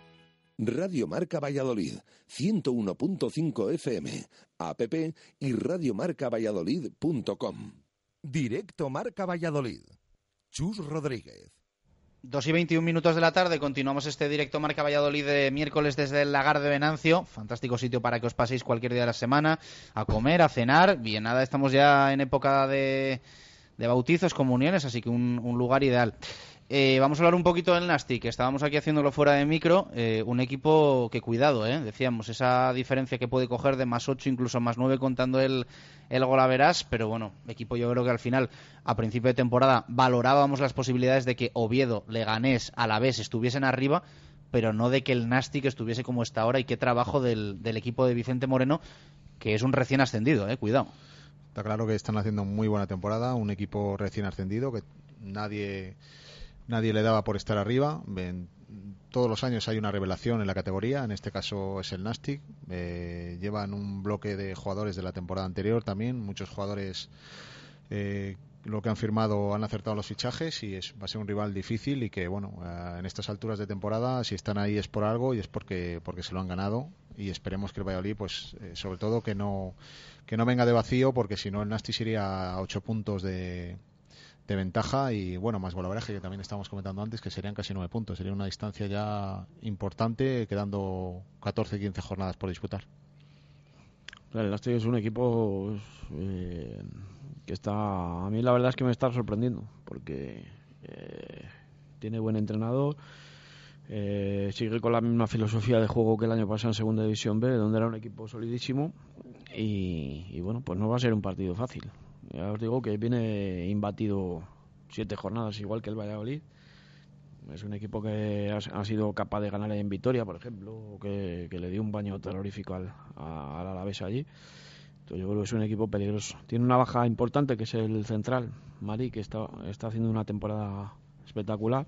Radio Marca Valladolid, 101.5 FM, app y radiomarcavalladolid.com. Directo Marca Valladolid. Chus Rodríguez. Dos y 21 minutos de la tarde, continuamos este directo Marca Valladolid de miércoles desde el Lagar de Venancio. Fantástico sitio para que os paséis cualquier día de la semana a comer, a cenar. Bien, nada, estamos ya en época de, de bautizos, comuniones, así que un, un lugar ideal. Eh, vamos a hablar un poquito del Nastic, estábamos aquí haciéndolo fuera de micro. Eh, un equipo que, cuidado, eh, decíamos, esa diferencia que puede coger de más 8, incluso más 9 contando el, el gol a verás. Pero bueno, equipo yo creo que al final, a principio de temporada, valorábamos las posibilidades de que Oviedo, Leganés, Alavés estuviesen arriba, pero no de que el Nastic estuviese como está ahora. Y qué trabajo del, del equipo de Vicente Moreno, que es un recién ascendido, eh, cuidado. Está claro que están haciendo muy buena temporada, un equipo recién ascendido que nadie nadie le daba por estar arriba. Todos los años hay una revelación en la categoría, en este caso es el Nastic. Eh, llevan un bloque de jugadores de la temporada anterior también, muchos jugadores eh, lo que han firmado han acertado los fichajes y es, va a ser un rival difícil y que, bueno, eh, en estas alturas de temporada, si están ahí es por algo y es porque, porque se lo han ganado y esperemos que el Valladolid, pues, eh, sobre todo que no, que no venga de vacío porque si no el Nastic iría a ocho puntos de de ventaja y bueno, más golaveraje que también estábamos comentando antes, que serían casi nueve puntos. Sería una distancia ya importante, quedando 14, 15 jornadas por disputar. El Lastre es un equipo eh, que está. A mí la verdad es que me está sorprendiendo, porque eh, tiene buen entrenador. Eh, sigue con la misma filosofía de juego que el año pasado en Segunda División B, donde era un equipo solidísimo. Y bueno, pues no va a ser un partido fácil. Ya os digo que viene imbatido siete jornadas, igual que el Valladolid. Es un equipo que ha, sido capaz de ganar en Vitoria, por ejemplo, que, que le dio un baño terrorífico al, al Alavés allí. Entonces yo creo que es un equipo peligroso. Tiene una baja importante que es el central, Mari, que está, está haciendo una temporada espectacular.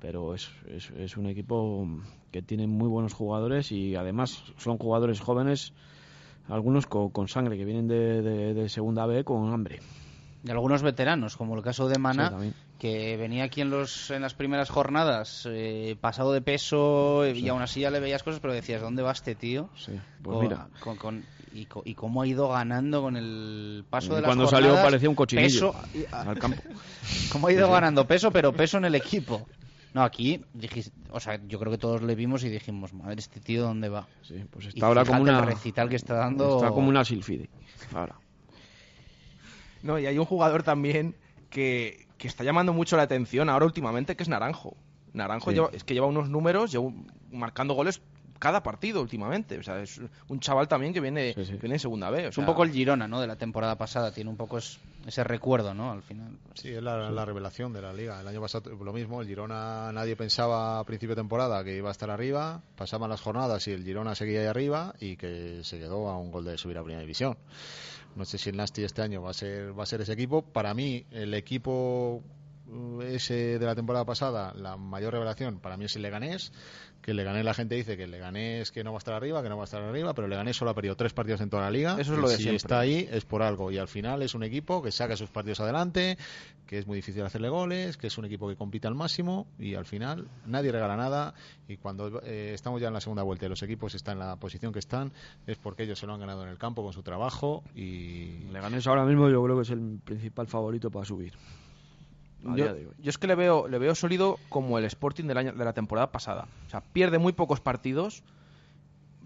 Pero es, es, es un equipo que tiene muy buenos jugadores y además son jugadores jóvenes, algunos con, con sangre, que vienen de, de- de segunda B con hambre. Y algunos veteranos, como el caso de Sí, Mana, también. que venía aquí en, los, en las primeras jornadas eh, pasado de peso y Sí. aún así ya le veías cosas, pero decías, ¿dónde va este tío? Sí, pues Con- mira. con- con- y, y cómo ha ido ganando con el paso de las Cuando salió parecía un cochinillo peso y- al campo. *laughs* cómo ha ido Sí, sí. ganando peso, pero peso en el equipo. No, aquí, dijis- o sea, yo creo que todos le vimos y dijimos, madre, este tío dónde va. Sí, pues Y está ahora como una el recital que está dando. Está como una silfide. Ahora. No, y hay un jugador también que, que está llamando mucho la atención ahora últimamente, que es Naranjo. Naranjo Sí. lleva- es que lleva unos números, lleva un- marcando goles cada partido últimamente. O sea, es un chaval también que viene, que viene en segunda B. o Es un poco el Girona, ¿no? De la temporada pasada. Tiene un poco es- ese recuerdo, ¿no? Al final. Sí, es la, la revelación de la liga. El año pasado lo mismo, el Girona nadie pensaba a principio de temporada que iba a estar arriba, pasaban las jornadas y el Girona seguía ahí arriba y que se quedó a un gol de subir a primera división. No sé si el Nasti este año va a ser va a ser ese equipo. Para mí el equipo ese de la temporada pasada, la mayor revelación para mí es el Leganés, que el Leganés la gente dice que el Leganés que no va a estar arriba, que no va a estar arriba, pero el Leganés solo ha perdido tres partidos en toda la liga. Eso es y lo de si siempre. está ahí es por algo y al final es un equipo que saca sus partidos adelante, que es muy difícil hacerle goles, que es un equipo que compite al máximo y al final nadie regala nada y cuando eh, estamos ya en la segunda vuelta y los equipos están en la posición que están es porque ellos se lo han ganado en el campo con su trabajo y Leganés ahora mismo yo creo que es el principal favorito para subir. A Yo, es que le veo, le veo sólido como el Sporting del año, de la temporada pasada. O sea, pierde muy pocos partidos,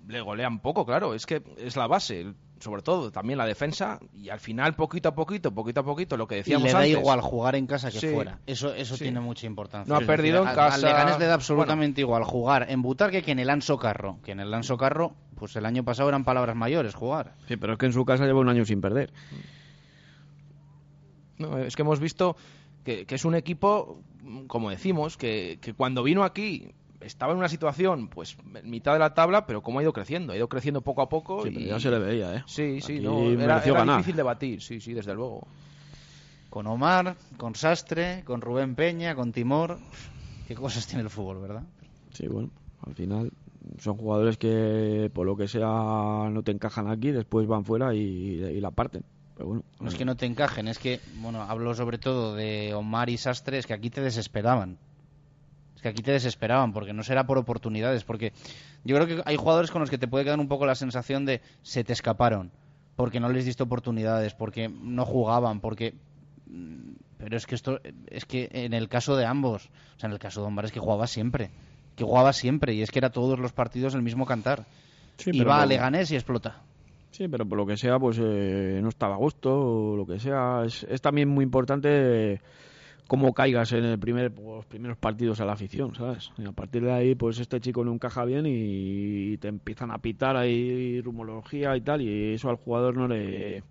le golean poco, claro. Es que es la base, sobre todo también la defensa y al final poquito a poquito, poquito a poquito, lo que Y decíamos le da antes. igual jugar en casa que Sí, fuera. Eso eso sí. tiene mucha importancia. No ha Es perdido en a- casa. Al Leganés le da absolutamente igual jugar en Butarque que en el Anso Carro. Que en el Anso Carro, pues el año pasado eran palabras mayores jugar. Sí, pero es que en su casa lleva un año sin perder. No, es que hemos visto que, que es un equipo, como decimos, que, que cuando vino aquí estaba en una situación, pues, en mitad de la tabla, pero cómo ha ido creciendo. Ha ido creciendo poco a poco. Sí, pero ya se le veía, ¿eh? Sí, sí, Aquí no, era, era difícil de batir, sí, sí, desde luego. Con Omar, con Sastre, con Rubén Peña, con Timor. Qué cosas tiene el fútbol, ¿verdad? Sí, bueno, al final son jugadores que por lo que sea no te encajan aquí, después van fuera y, y la parten. Pero bueno, No es que no te encajen, es que, bueno, hablo sobre todo de Omar y Sastre, es que aquí te desesperaban. Es que aquí te desesperaban, porque no será por oportunidades, porque yo creo que hay jugadores con los que te puede quedar un poco la sensación de se te escaparon, porque no les diste oportunidades, porque no jugaban, porque... mm, Pero es que esto, es que en el caso de ambos, o sea, en el caso de Omar es que jugaba siempre, que jugaba siempre, y es que era todos los partidos el mismo cantar. Sí, y va a Leganés y explota. Sí, pero por lo que sea, pues eh, no estaba a gusto o lo que sea. Es, es también muy importante cómo caigas en el primer, los primeros partidos a la afición, ¿sabes? Y a partir de ahí, pues este chico no encaja bien y, te empiezan a pitar ahí rumorología y tal, y eso al jugador no le,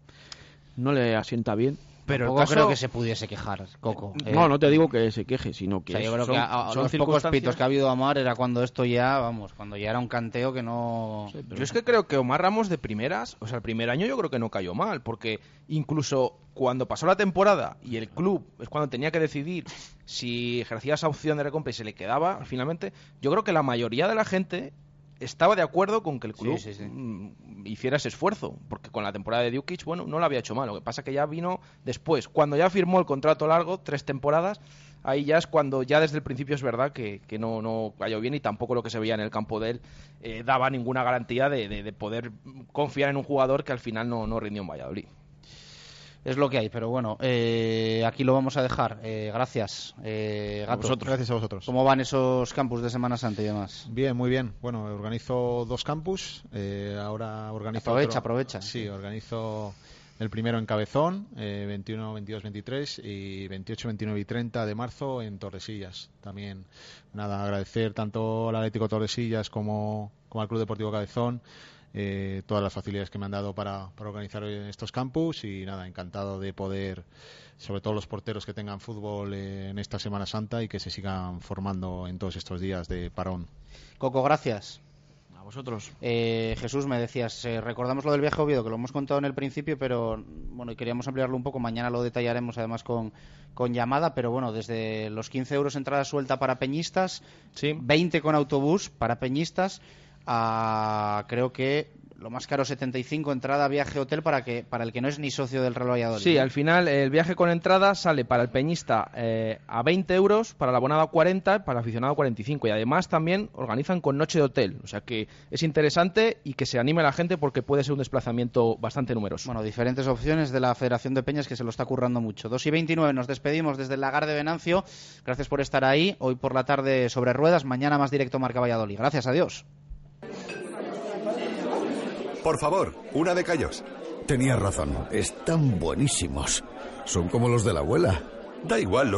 no le asienta bien. Pero Tampoco caso- creo que se pudiese quejar, Coco. Eh, No, no te digo que se queje, sino que O sea, yo creo son, que a, a son los pocos pitos que ha habido a Omar era cuando esto ya, vamos, cuando ya era un canteo que no... Yo es que creo que Omar Ramos de primeras, o sea, el primer año yo creo que no cayó mal, porque incluso cuando pasó la temporada y el club es cuando tenía que decidir si ejercía esa opción de recompra y se le quedaba, finalmente, yo creo que la mayoría de la gente estaba de acuerdo con que el club Sí, sí, sí. mm, hiciera ese esfuerzo, porque con la temporada de Dukic, bueno, no lo había hecho mal, lo que pasa que ya vino después, cuando ya firmó el contrato largo, tres temporadas, ahí ya es cuando ya desde el principio es verdad que, que no, no cayó bien y tampoco lo que se veía en el campo de él eh, daba ninguna garantía de, de- de poder confiar en un jugador que al final no, no rindió en Valladolid. Es lo que hay. Pero bueno, eh, aquí lo vamos a dejar. Eh, gracias, eh, Gato. vosotros. Gracias a vosotros. ¿Cómo van esos campus de Semana Santa y demás? Bien, muy bien. Bueno, organizo dos campus. eh, ahora organizo. Aprovecha, otro- aprovecha. Sí, organizo el primero en Cabezón, eh, 21, 22, 23 y 28, 29 y 30 de marzo en Torresillas. También, nada, agradecer tanto al Atlético Torresillas como, como al Club Deportivo Cabezón. Eh, todas las facilidades que me han dado para, para organizar estos campus y nada, encantado de poder, sobre todo los porteros que tengan fútbol eh, en esta Semana Santa y que se sigan formando en todos estos días de parón. Coco, gracias. A vosotros. Eh, Jesús, me decías, eh, recordamos lo del viaje a Oviedo, que lo hemos contado en el principio, pero bueno, y queríamos ampliarlo un poco. Mañana lo detallaremos además con, con llamada, pero bueno, desde los 15 euros entrada suelta para peñistas, 20 con autobús para peñistas, a creo que lo más caro 75 entrada viaje hotel para que para el que no es ni socio del Real Valladolid. Sí, al final el viaje con entrada sale para el peñista eh, a 20 euros, para el abonado a 40, para el aficionado a 45. Y además también organizan con noche de hotel. O sea que es interesante y que se anime la gente porque puede ser un desplazamiento bastante numeroso. Bueno, diferentes opciones de la Federación de Peñas que se lo está currando mucho. 2 y 29 nos despedimos desde el lagar de Venancio. Gracias por estar ahí. Hoy por la tarde sobre ruedas, mañana más directo Marca Valladolid. Gracias, adiós. Por favor, una de callos. Tenías razón, están buenísimos. Son como los de la abuela. Da igual lo que